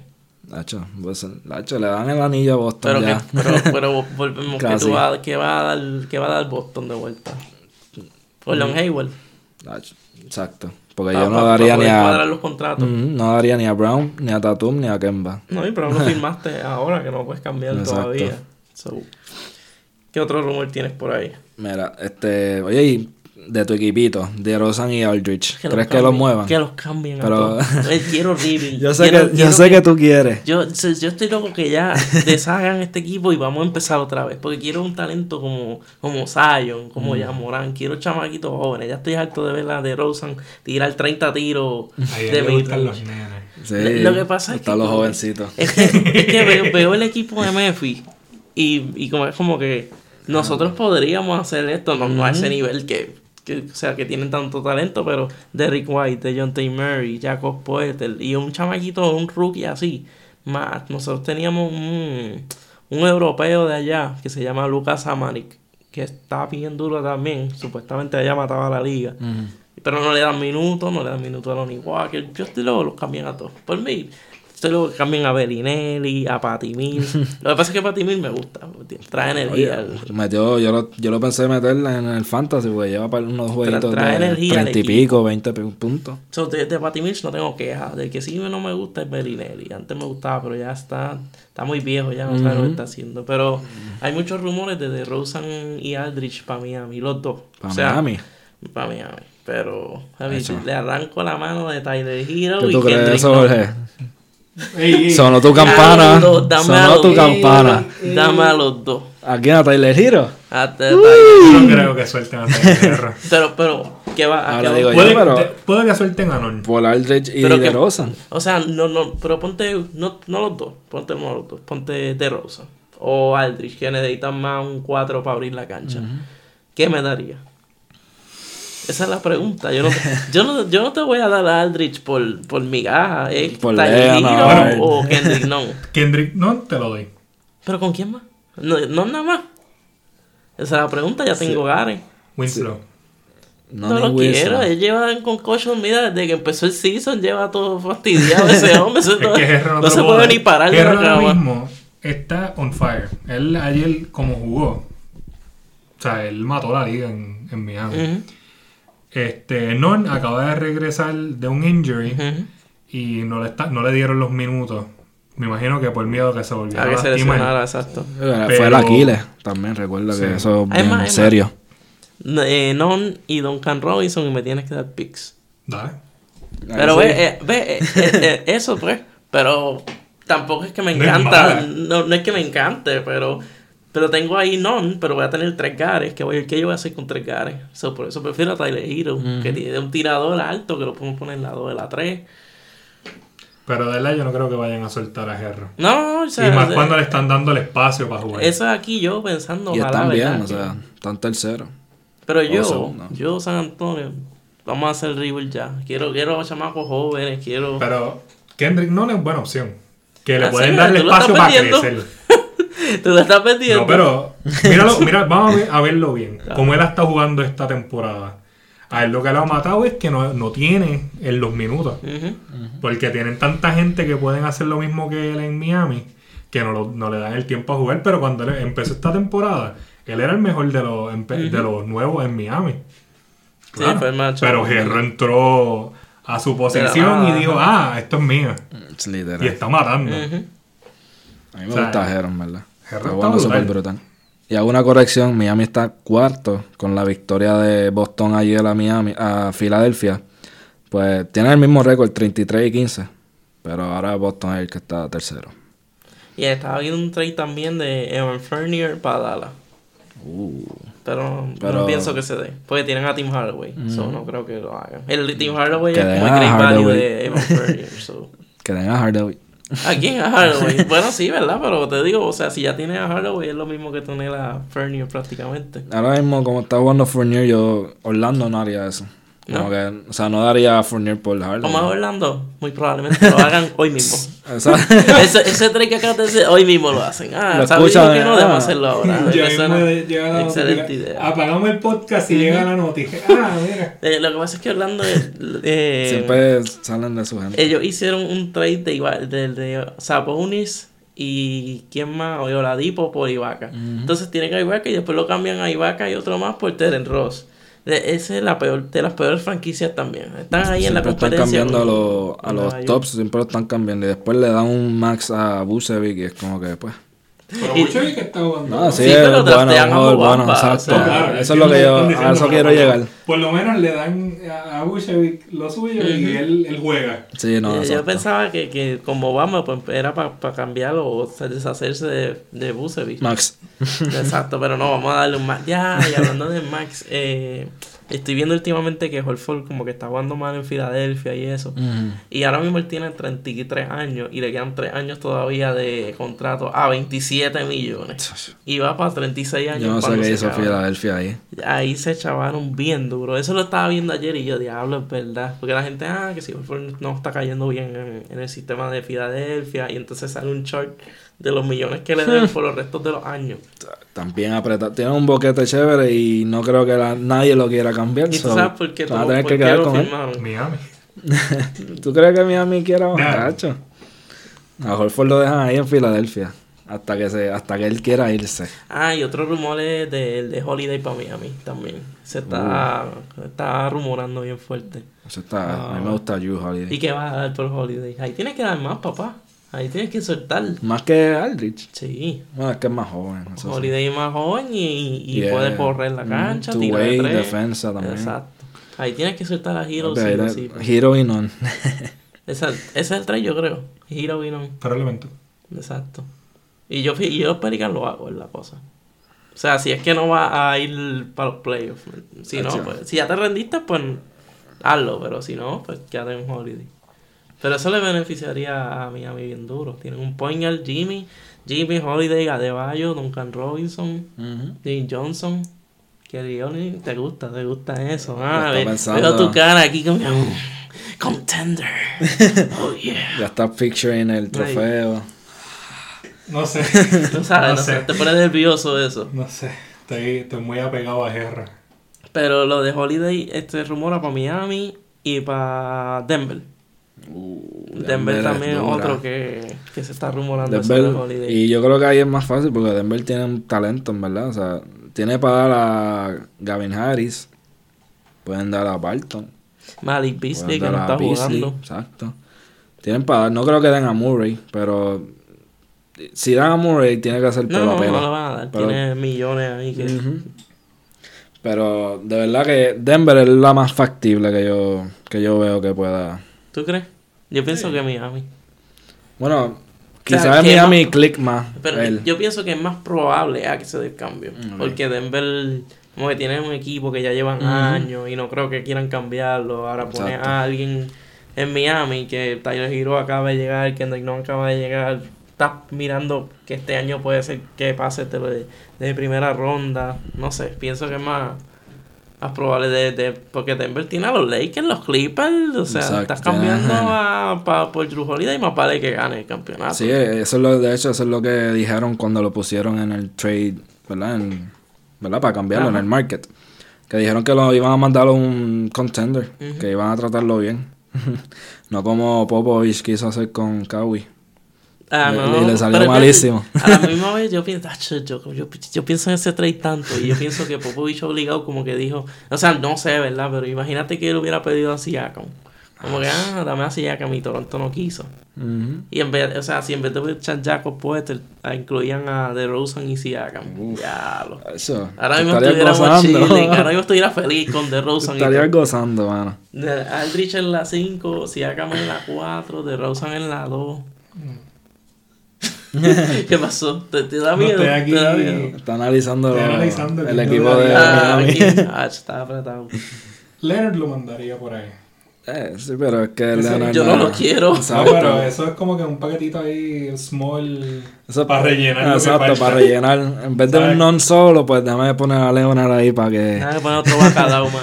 Nacho, pues, Nacho, le dan el anillo a Boston Pero, que, ya. pero, pero volvemos que, tú vas- que va a dar, que va a dar Boston de vuelta. Gordon Hayward. Nacho, exacto. Porque Pa- yo no pa- daría pa ni a... cuadrar los contratos. Ujú, no daría ni a Brown, ni a Tatum, ni a Kemba. No, y pero no lo firmaste ahora que no puedes cambiar Exacto. todavía. So, ¿Qué otro rumor tienes por ahí? Mira, este... Oye, y de tu equipito, de Rosan y Aldrich, los ¿crees que los muevan? Que los cambien. a Pero- todos. Eh, quiero. Yo sé, Quiero- que, yo quiero sé que tú quieres. Yo, yo estoy loco que ya deshagan este equipo y vamos a empezar otra vez. Porque quiero un talento como, como Zion, como ya Morán. Quiero chamaquitos jóvenes. Ya estoy harto de ver la de Rosen tirar 30 tiros Ahí de los nenes. Sí, Lo que pasa es están que los jovencitos. Es que, es que veo, veo el equipo de Memphis y, y como es como que nosotros podríamos hacer esto, no, no a ese nivel que, que, o sea, que tienen tanto talento, pero Derrick White, John T. Murray, Jacob Poeltel y un chamaquito, un rookie así. Más, nosotros teníamos un, un europeo de allá que se llama Lucas Amarik, que está bien duro también, supuestamente allá mataba a la liga. Pero no le dan minutos, no le dan minutos a Lonnie Walker. Yo estoy luego los cambian a todos. Por mí, estoy luego que cambian a Bellinelli, a Patty Mills. lo que pasa es que Patty Mills me gusta. Trae energía. Metió, yo, lo, yo lo pensé meterla en el Fantasy, porque lleva para unos jueguitos trae de energía al 30 y pico, 20 pi- puntos. So, de, de Patty Mills no tengo quejas. Del que sí no me gusta es Bellinelli. Antes me gustaba, pero ya está, está muy viejo, ya no sabe lo que está haciendo. Pero hay muchos rumores de DeRozan y Aldrich para Miami, los dos. Para o sea, Miami. Para Miami. Pero, le arranco la mano de Tyler Hero ¿Qué y tú crees de Kendrick eso. Jorge? Ey, ey. Sonó tu campana. dos, dame a Sonó los tu dos. campana. Dame a los dos. ¿A quién? ¿A Tyler Hero? Yo no creo que suelten a Tyler Pero, pero, ¿qué va? ¿A Ahora qué va? digo yo. Puede, pero- puede que suelten a Non. Por Aldridge y Pero que- DeRozan. O sea, no, no, pero ponte, no, no los dos, ponte uno de los dos, ponte De Rosa o Aldrich, que necesitan más un 4 para abrir la cancha. ¿Qué me daría? Esa es la pregunta. Yo no, yo no, yo no te voy a dar a Aldrich por, por migaja. ¿Es Por Leonard. O Kendrick Nunn? Kendrick Non te lo doy. ¿Pero con quién más? No, no nada más. Esa es la pregunta, ya tengo Garen. Winslow. No, lo quiero, él lleva en concussion, mira, desde que empezó el season lleva todo fastidiado ese hombre. Es no, que no, no se puede ni parar de Herro ahora mismo está on fire. Él ayer como jugó. O sea, él mató la liga en, en Miami. Ujú, Este, Non acaba de regresar de un injury y no le, está, no le dieron los minutos. Me imagino que por miedo que se volviera A a que se lesionara, exacto. Fue el Aquiles también, recuerda Sí. que eso es bien más, serio. Eh, non y Duncan Robinson y me tienes que dar picks. Dale. Pero Ahí ve, sí. eh, ve eh, eh, eh, eso pues. Pero tampoco es que me encanta. No, no es que me encante, pero pero tengo ahí non, pero voy a tener tres gares. ¿Qué, voy, qué yo voy a hacer con tres gares? So, por eso prefiero a Tyler Hero, que tiene un tirador alto que lo podemos poner en la 2 de la 3. Pero de verdad yo no creo que vayan a soltar a Herro. No, o sea, y más cuando le están dando el espacio para jugar. eso es aquí yo pensando, Y están bien, ¿verdad? o sea, están tercero. Pero yo, segundo. yo San Antonio, vamos a hacer rebuild ya. Quiero, quiero chamacos jóvenes, quiero... Pero Kendrick non es buena opción. Que le Ah, pueden sí, tú lo espacio para crecer. Tú lo estás vendiendo. No, pero míralo, mira, vamos a, ver- a verlo bien. Como él está jugando esta temporada. A él lo que lo ha matado es que no, no tiene en los minutos. Porque tienen tanta gente que pueden hacer lo mismo que él en Miami. Que no, lo- no le dan el tiempo a jugar. Pero cuando él empezó esta temporada, él era el mejor de los, de los nuevos en Miami. Sí, fue el más Pero. Gerro entró a su posición y dijo, ah, esto es mío. Y está matando. A mí me O sea, gusta Heron, ¿verdad? Jugando súper brutal. Y hago una corrección, Miami está cuarto con la victoria de Boston ayer a Miami, a Filadelfia. Pues tienen el mismo récord, 33 y 15. Pero ahora Boston es el que está tercero. Y estaba viendo un trade también de Evan Fournier para Dallas. Uh, Pero, Pero- no pienso que se dé. Porque tienen a Tim Hardaway. So no creo que lo hagan. El Tim Hardaway Que es como el a great value de Evan Fournier. so. que den a Hardaway. ¿A quién? A Hardaway. bueno, sí, ¿verdad? Pero te digo, o sea, si ya tienes a Hardaway es lo mismo que tener a Fournier prácticamente. Ahora mismo, como está jugando Fournier, yo Orlando no haría eso. Como ¿No? que, o sea, no daría a Fournier por. Como a Orlando, muy probablemente lo hagan hoy mismo. Ese, ese trade que acabas de decir, hoy mismo lo hacen. Ah, Lo ¿sabes escuchan, que no debemos ah. hacerlo ahora? Excelente idea. Apagamos el podcast y llega la noticia. Ah, mira. Eh, lo que pasa es que Orlando eh, eh, Siempre salen de su gente. ellos hicieron un trade de, Iba- de, de Sabonis y quién más, o Oladipo por Ibaka. Entonces tienen a Ibaka y después lo cambian a Ibaka y otro más por Terence Ross. De- Esa es la peor, de las peores franquicias también. Están ahí en la Siempre están competencia. cambiando a, los- a los tops, siempre lo están cambiando. Y después le dan un max a Bucevic y es como que, pues. Pero Y- mucho que está jugando. No, sí, Sí, es pero bueno, bueno, exacto. o sea, Claro, eso es lo que yo, a eso quiero llegar. Por lo menos le dan a Vucevic lo suyo y él, él juega. Sí, no, Eh, yo exacto. pensaba que, que como Obama pues, era para cambiarlo o sea, deshacerse de, de. Max. Exacto, pero no, vamos a darle un Max. Ya, y hablando de Max, eh, estoy viendo últimamente que Horford como que está jugando mal en Filadelfia y eso. Ujú. Y ahora mismo él tiene 33 años y le quedan 3 años todavía de contrato a 27 millones. Y va para 36 años. Yo no sé qué hizo. Filadelfia ahí. Ahí se chavaron bien duro. Eso lo estaba viendo ayer y yo, diablo, es verdad. Porque la gente, ah, que si Horford no está cayendo bien en, en el sistema de Filadelfia. Y entonces sale un chart de los millones que le den por los restos de los años. También apretado. Tiene un boquete chévere y no creo que la- nadie lo quiera cambiar. ¿Y tú so, sabes por qué, tú- tener por que qué quedar lo con él. Miami. ¿Tú crees que Miami quiera muchacho? A Horford lo dejan ahí en Filadelfia. Hasta que se, hasta que él quiera irse. Ah, y otro rumor es de, de Holiday para Miami también. Se está, Uh. está rumorando bien fuerte. Eso está, a mí Ah. me gusta Drew Holiday. ¿Y qué vas a dar por Holiday? Ahí tienes que dar más, papá. Ahí tienes que soltar. Más que Aldrich. Sí. Bueno, es que es más joven. Holiday es más joven y, y Yeah. puede correr la Mm, cancha, tirar two-way, de tres. defensa también. Exacto. Ahí tienes que soltar a Hero Ok, sí pues. Hero y non. Ese, ese es el 3, yo creo. Hero y no. Probablemente. Exacto. Y yo, fui- y yo los Pelicans lo hago, es la cosa. O sea, si es que no va a ir para los playoffs. Si no, pues, si ya te rendiste, pues hazlo. Pero si no, pues quédate en Holiday. Pero eso le beneficiaría a Miami bien duro. Tienen un point Jimmy, Jimmy, Holiday, Adebayo, Duncan Robinson, Ujú. Jane Johnson. Kelly Olynyk, te gusta, te gusta eso. Ah, ve- veo tu cara aquí como contender. Oh yeah. Ya está picturing el trofeo. No sé. No sabes, No no sé. sé, te pones nervioso eso. No sé. Estoy, estoy muy apegado a Guerra. Pero lo de Holiday este rumora para Miami y para Denver. Uh, Denver, también es otro que, que se está rumorando Denver, y yo creo que ahí es más fácil porque Denver tiene un talento, en verdad. O sea, tiene para dar a Gavin Harris. Pueden dar a Barton. Malik Beasley que no está Beasley, jugando. Exacto. Tienen para dar. No creo que den a Murray, pero si dan a Murray, tiene que No, pelo no, a no pelo. lo van a dar. Pero- Tiene millones ahí que... Pero de verdad que Denver es la más factible que yo, que yo veo que pueda. ¿Tú crees? Yo pienso que Miami. Bueno, quizás que Miami más- click más. Pero él. yo pienso que es más probable a que se dé el cambio. Porque Denver, como que tiene un equipo que ya llevan años y no creo que quieran cambiarlo. Ahora poner a alguien en Miami que Tyler Hero acaba de llegar, Kendrick Nunn acaba de llegar. Estás mirando que este año puede ser que pase de, de, de primera ronda. No sé, pienso que es más, más probable de, de- Porque Denver tiene a los Lakers, los Clippers. O sea, Exacto, estás cambiando a, pa- por Drew Holiday y más vale que gane el campeonato. Sí, eso es lo, de hecho, eso es lo que dijeron cuando lo pusieron en el trade, ¿verdad? En- ¿Verdad? Para cambiarlo Ajá. en el market. Que dijeron que lo iban a mandar a un contender, que iban a tratarlo bien. no como Popovich quiso hacer con Kawhi. Ah, Le- no, y le salió es malísimo. A la misma vez yo pienso, "Tacho, yo, yo, yo pienso en ese trade tanto y yo pienso que Popovich obligado como que dijo, o sea, no sé, ¿verdad? Pero imagínate que él hubiera pedido a Siakam. Como que, ah, dame a Siakam y Toronto no quiso. Y en vez, o sea, si en vez de echar Jacob Poetel, incluían a DeRozan y Siakam. Ya lo. Eso. Ahora mismo estuviéramos gozando. chilling, ahora mismo estuviera feliz con DeRozan y estarías gozando, mano. Aldrich en la 5, Siakam en la 4, DeRozan en la 2. ¿Qué pasó? ¿Te, te da No, miedo? estoy aquí- ¿Te da miedo? Está analizando, Estoy analizando el el equipo de de- Ah, aquí. Ah, está apretado. Leonard lo mandaría por ahí. Eh, sí, pero es que Ese- Leonard yo no lo quiero. No, Exacto. pero eso es como que un paquetito ahí small Eso- para rellenar. Exacto, para rellenar. En vez de ¿Sabes? un non solo, pues déjame poner a Leonard ahí para que. Déjame poner otro bacalao, man.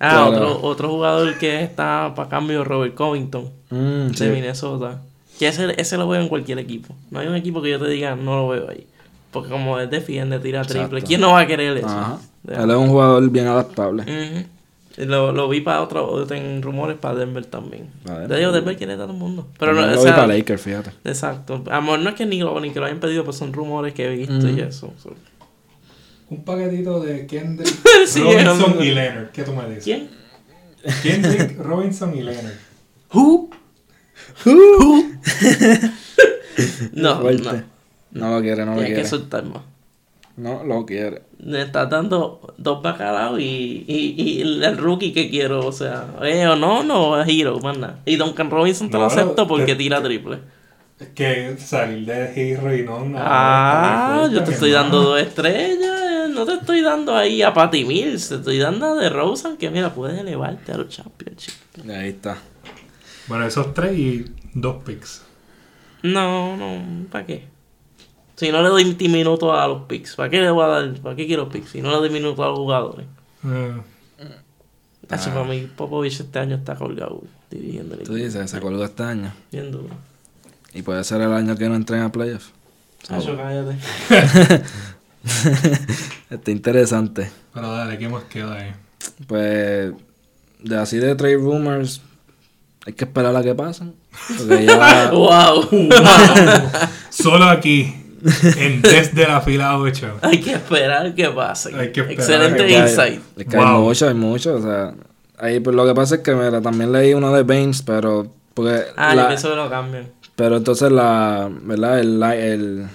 Ah, Claro. otro, otro jugador que está para cambio, Robert Covington, Mm, de sí. Minnesota. Que ese, ese lo veo en cualquier equipo. No hay un equipo que yo te diga, no lo veo ahí. Porque como él defiende, tira triple. Exacto. ¿Quién no va a querer eso? Ajá. Él es un jugador bien adaptable. Lo, lo vi para otro, en rumores para Denver también. Te Denver. digo, Denver quiere todo el mundo. Pero no, También o lo vi sea, para Lakers, fíjate. Exacto. Amor, no es que ni lo, ni que lo hayan pedido, pues son rumores que he visto y eso. so. Un paquetito de Kendrick, Sí, Robinson y Leonard. ¿Qué tú me dices? ¿Quién? Kendrick, Robinson y Leonard. ¿Who? ¿Who? no, no. No lo quiere, no lo que quiere. soltar más. No lo quiere. Me estás dando dos bacalaos y, y, y el rookie que quiero, o sea, eh, o no, no, es Hero, más nada. Y Duncan Robinson te lo No, acepto porque te- tira triple. Es que salir de Hero y no. no, Ah, está yo te estoy dando dos estrellas, no te estoy dando ahí a Patty Mills, te estoy dando a de Rosen que mira, puedes elevarte a los championships. Ahí está. Bueno, esos tres y dos picks. No, no, ¿para qué? Si no le doy minutos a los picks, ¿para qué le voy a dar? ¿Para qué quiero picks? Si no le doy minutos a los jugadores. Eh, Hacho, para mí Popovich este año está colgado dirigiendo el Tú equipo. dices, se colgó este año. Bien duro. Y puede ser el año que no entren a playoffs. Hacho, cállate. Está interesante. Pero dale, ¿qué más queda ahí? Pues, de así de trade rumors, hay que esperar a que pasen. Ya. ¡Wow! Solo aquí, en Desde la Fila 8. Hay que esperar que pase. Hay que esperar Excelente hay- insight. Es que hay mucho, hay mucho. O sea, ahí pues, lo que pasa es que mira, también leí uno de Baines, pero. Porque Ah, la- yo pienso que lo cambian. Pero entonces la, ¿verdad? El, el,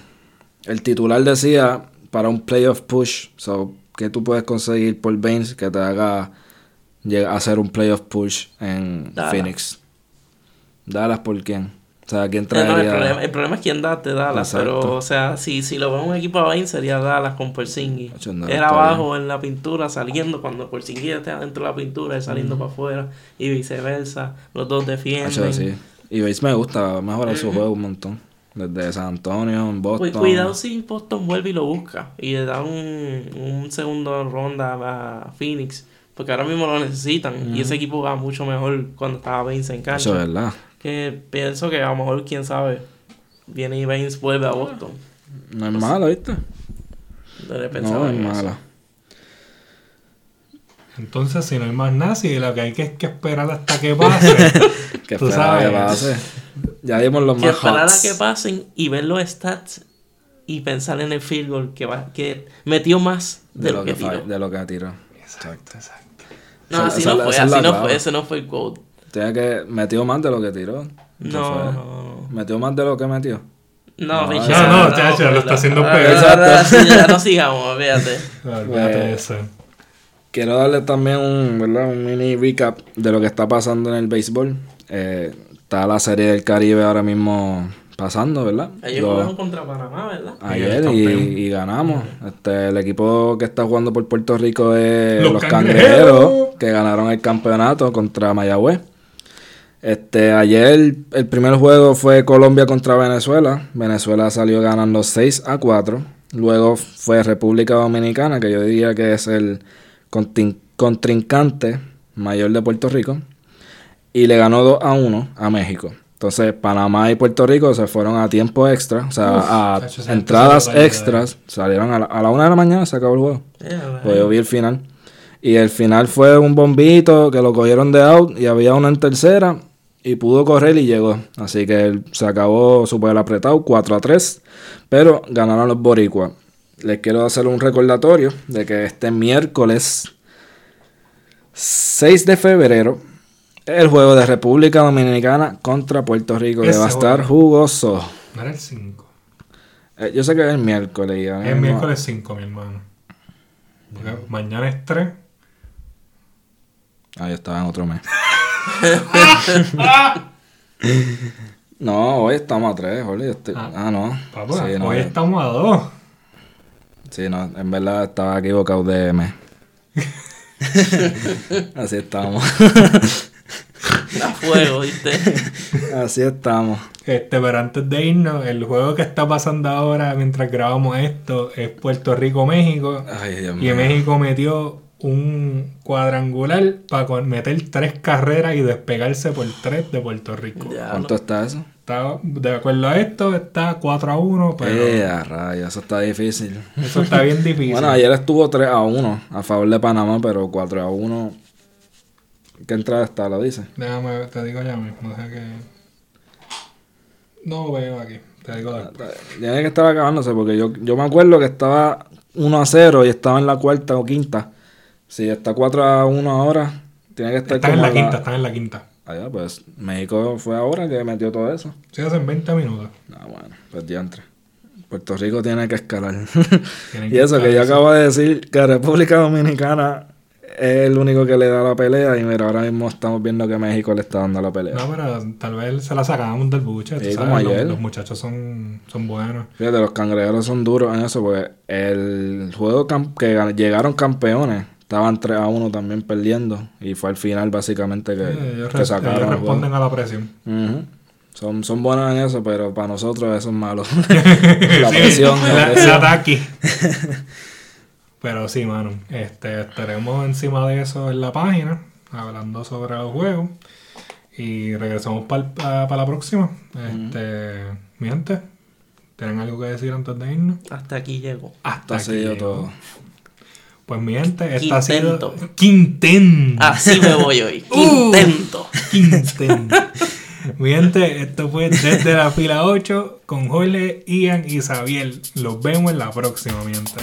el titular decía para un playoff push, so, que tú puedes conseguir por Baines que te haga hacer un playoff push en Dallas. Phoenix. Dallas por quién? O sea, ¿quién Eh, no, el, traería? problema, el problema es quién da te Dallas, Exacto. pero o sea, si, si lo vemos un equipo a Bain sería Dallas con Porzingis. No, está abajo en la pintura saliendo cuando Porzingis esté adentro de la pintura, él saliendo para afuera y viceversa. Los dos defienden. Sí. Y Baines me gusta, va a mejorar su juego un montón. Desde San Antonio, en Boston. Cuidado si Boston vuelve y lo busca y le da un, un segundo ronda a Phoenix, porque ahora mismo lo necesitan y ese equipo va mucho mejor cuando estaba Baines en cancha. Eso es verdad. Que pienso que a lo mejor, quién sabe, viene y Baines vuelve a Boston. No es malo, ¿viste? Debe No es mala. Entonces, si no hay más nada, si lo que hay que es que esperar hasta que pase. Que Tú esperaba que sabes. pase. Ya vimos los Que más esperar a hots. que pasen y ver los stats y pensar en el field goal que, va, que metió más de, lo, que, tiró. de lo que tiró. exacto, exacto. No, así esa- no fue, así no clave. fue, ese no fue el quote. Tiene que metió más de lo que tiró. No, no, no. Metió más de lo que metió. No, No, Richard, no, no, chacho, lo está haciendo peor. sí, Ya no sigamos, olvídate. Olvídate de eso. Quiero darle también un, ¿verdad? un mini recap de lo que está pasando en el béisbol. Eh, está la serie del Caribe ahora mismo pasando, ¿verdad? Ellos Lo- jugaron contra Panamá, ¿verdad? ayer Y ganamos. Este, el equipo que está jugando por Puerto Rico es Los los, Cangrejeros. cangrejeros, que ganaron el campeonato contra Mayagüez. Este, ayer el primer juego fue Colombia contra Venezuela. Venezuela salió ganando 6 a 4. Luego fue República Dominicana, que yo diría que es el contrincante mayor de Puerto Rico. Y le ganó 2 a 1 a México. Entonces, Panamá y Puerto Rico se fueron a tiempo extra, o sea, Uf, a entradas extras. Salieron a la, a la una de la mañana, se acabó el juego. Yeah, Pues yo vi el final. Y el final fue un bombito que lo cogieron de out y había uno en tercera y pudo correr y llegó. Así que él se acabó súper apretado, 4 a 3. Pero ganaron los boricuas. Les quiero hacer un recordatorio de que este miércoles 6 de febrero el juego de República Dominicana contra Puerto Rico que va a estar jugoso. No era el 5. Eh, yo sé que es el miércoles. y ahora Es mismo- miércoles 5, mi hermano. Porque mañana es 3. Ah, yo estaba en otro mes. no, hoy estamos a tres, Jorge. yo estoy- Ah. Ah, no. Papá, Sí, no, hoy estamos a 2. Sí, no, en verdad estaba equivocado de mes. Así estamos. A fuego, ¿viste? Así estamos. Este, pero antes de irnos, el juego que está pasando ahora mientras grabamos esto es Puerto Rico-México. Ay, Dios Y. México metió un cuadrangular para meter tres carreras y despegarse por tres de Puerto Rico. Ya, ¿Cuánto está eso? Está, de acuerdo a esto, está 4 a 1, pero Eh, a rayos, eso está difícil. eso está bien difícil. Bueno, ayer estuvo 3 a 1 a favor de Panamá, pero 4 a 1. ¿Qué entrada está? ¿Lo dice? Déjame, te digo ya mismo, deja que... No veo aquí, te digo después. Tiene que estar acabándose porque yo, yo me acuerdo que estaba 1 a 0 y estaba en la cuarta o quinta. Si está 4 a 1 ahora, tiene que estar Están en la quinta, están en la quinta. Ah, ya, pues México fue ahora que metió todo eso. Sí, hacen 20 minutos. Ah, bueno, pues diantre. Puerto Rico tiene que escalar. Tienen y eso que yo acabo de decir que República Dominicana es el único que le da la pelea y mira, ahora mismo estamos viendo que México le está dando la pelea. No, pero tal vez se la sacamos del buche. Sí, como los- ayer. Los, muchachos son, son buenos. Fíjate, los cangrejeros son duros en eso, porque el juego que llegaron campeones, estaban 3 a 1 también perdiendo. Y fue al final básicamente que, ellos, que re- sacaron ellos el juego. responden a la presión. Son, son buenos en eso, pero para nosotros eso es malo. la el presión. ataque. Pero sí, mano. Este, estaremos encima de eso en la página. hablando sobre los juegos. Y regresamos para la próxima. Este, mi gente, ¿tienen algo que decir antes de irnos? Hasta aquí llego. Hasta Esto ha aquí sido llegó. todo. Pues mi gente, esta ha sido Quintento. Quintento. Así me voy hoy. Uh. Intento. Quintento. Mi gente, esto fue desde la fila 8 con Jorge, Ian y Xavier. Los vemos en la próxima, mi gente.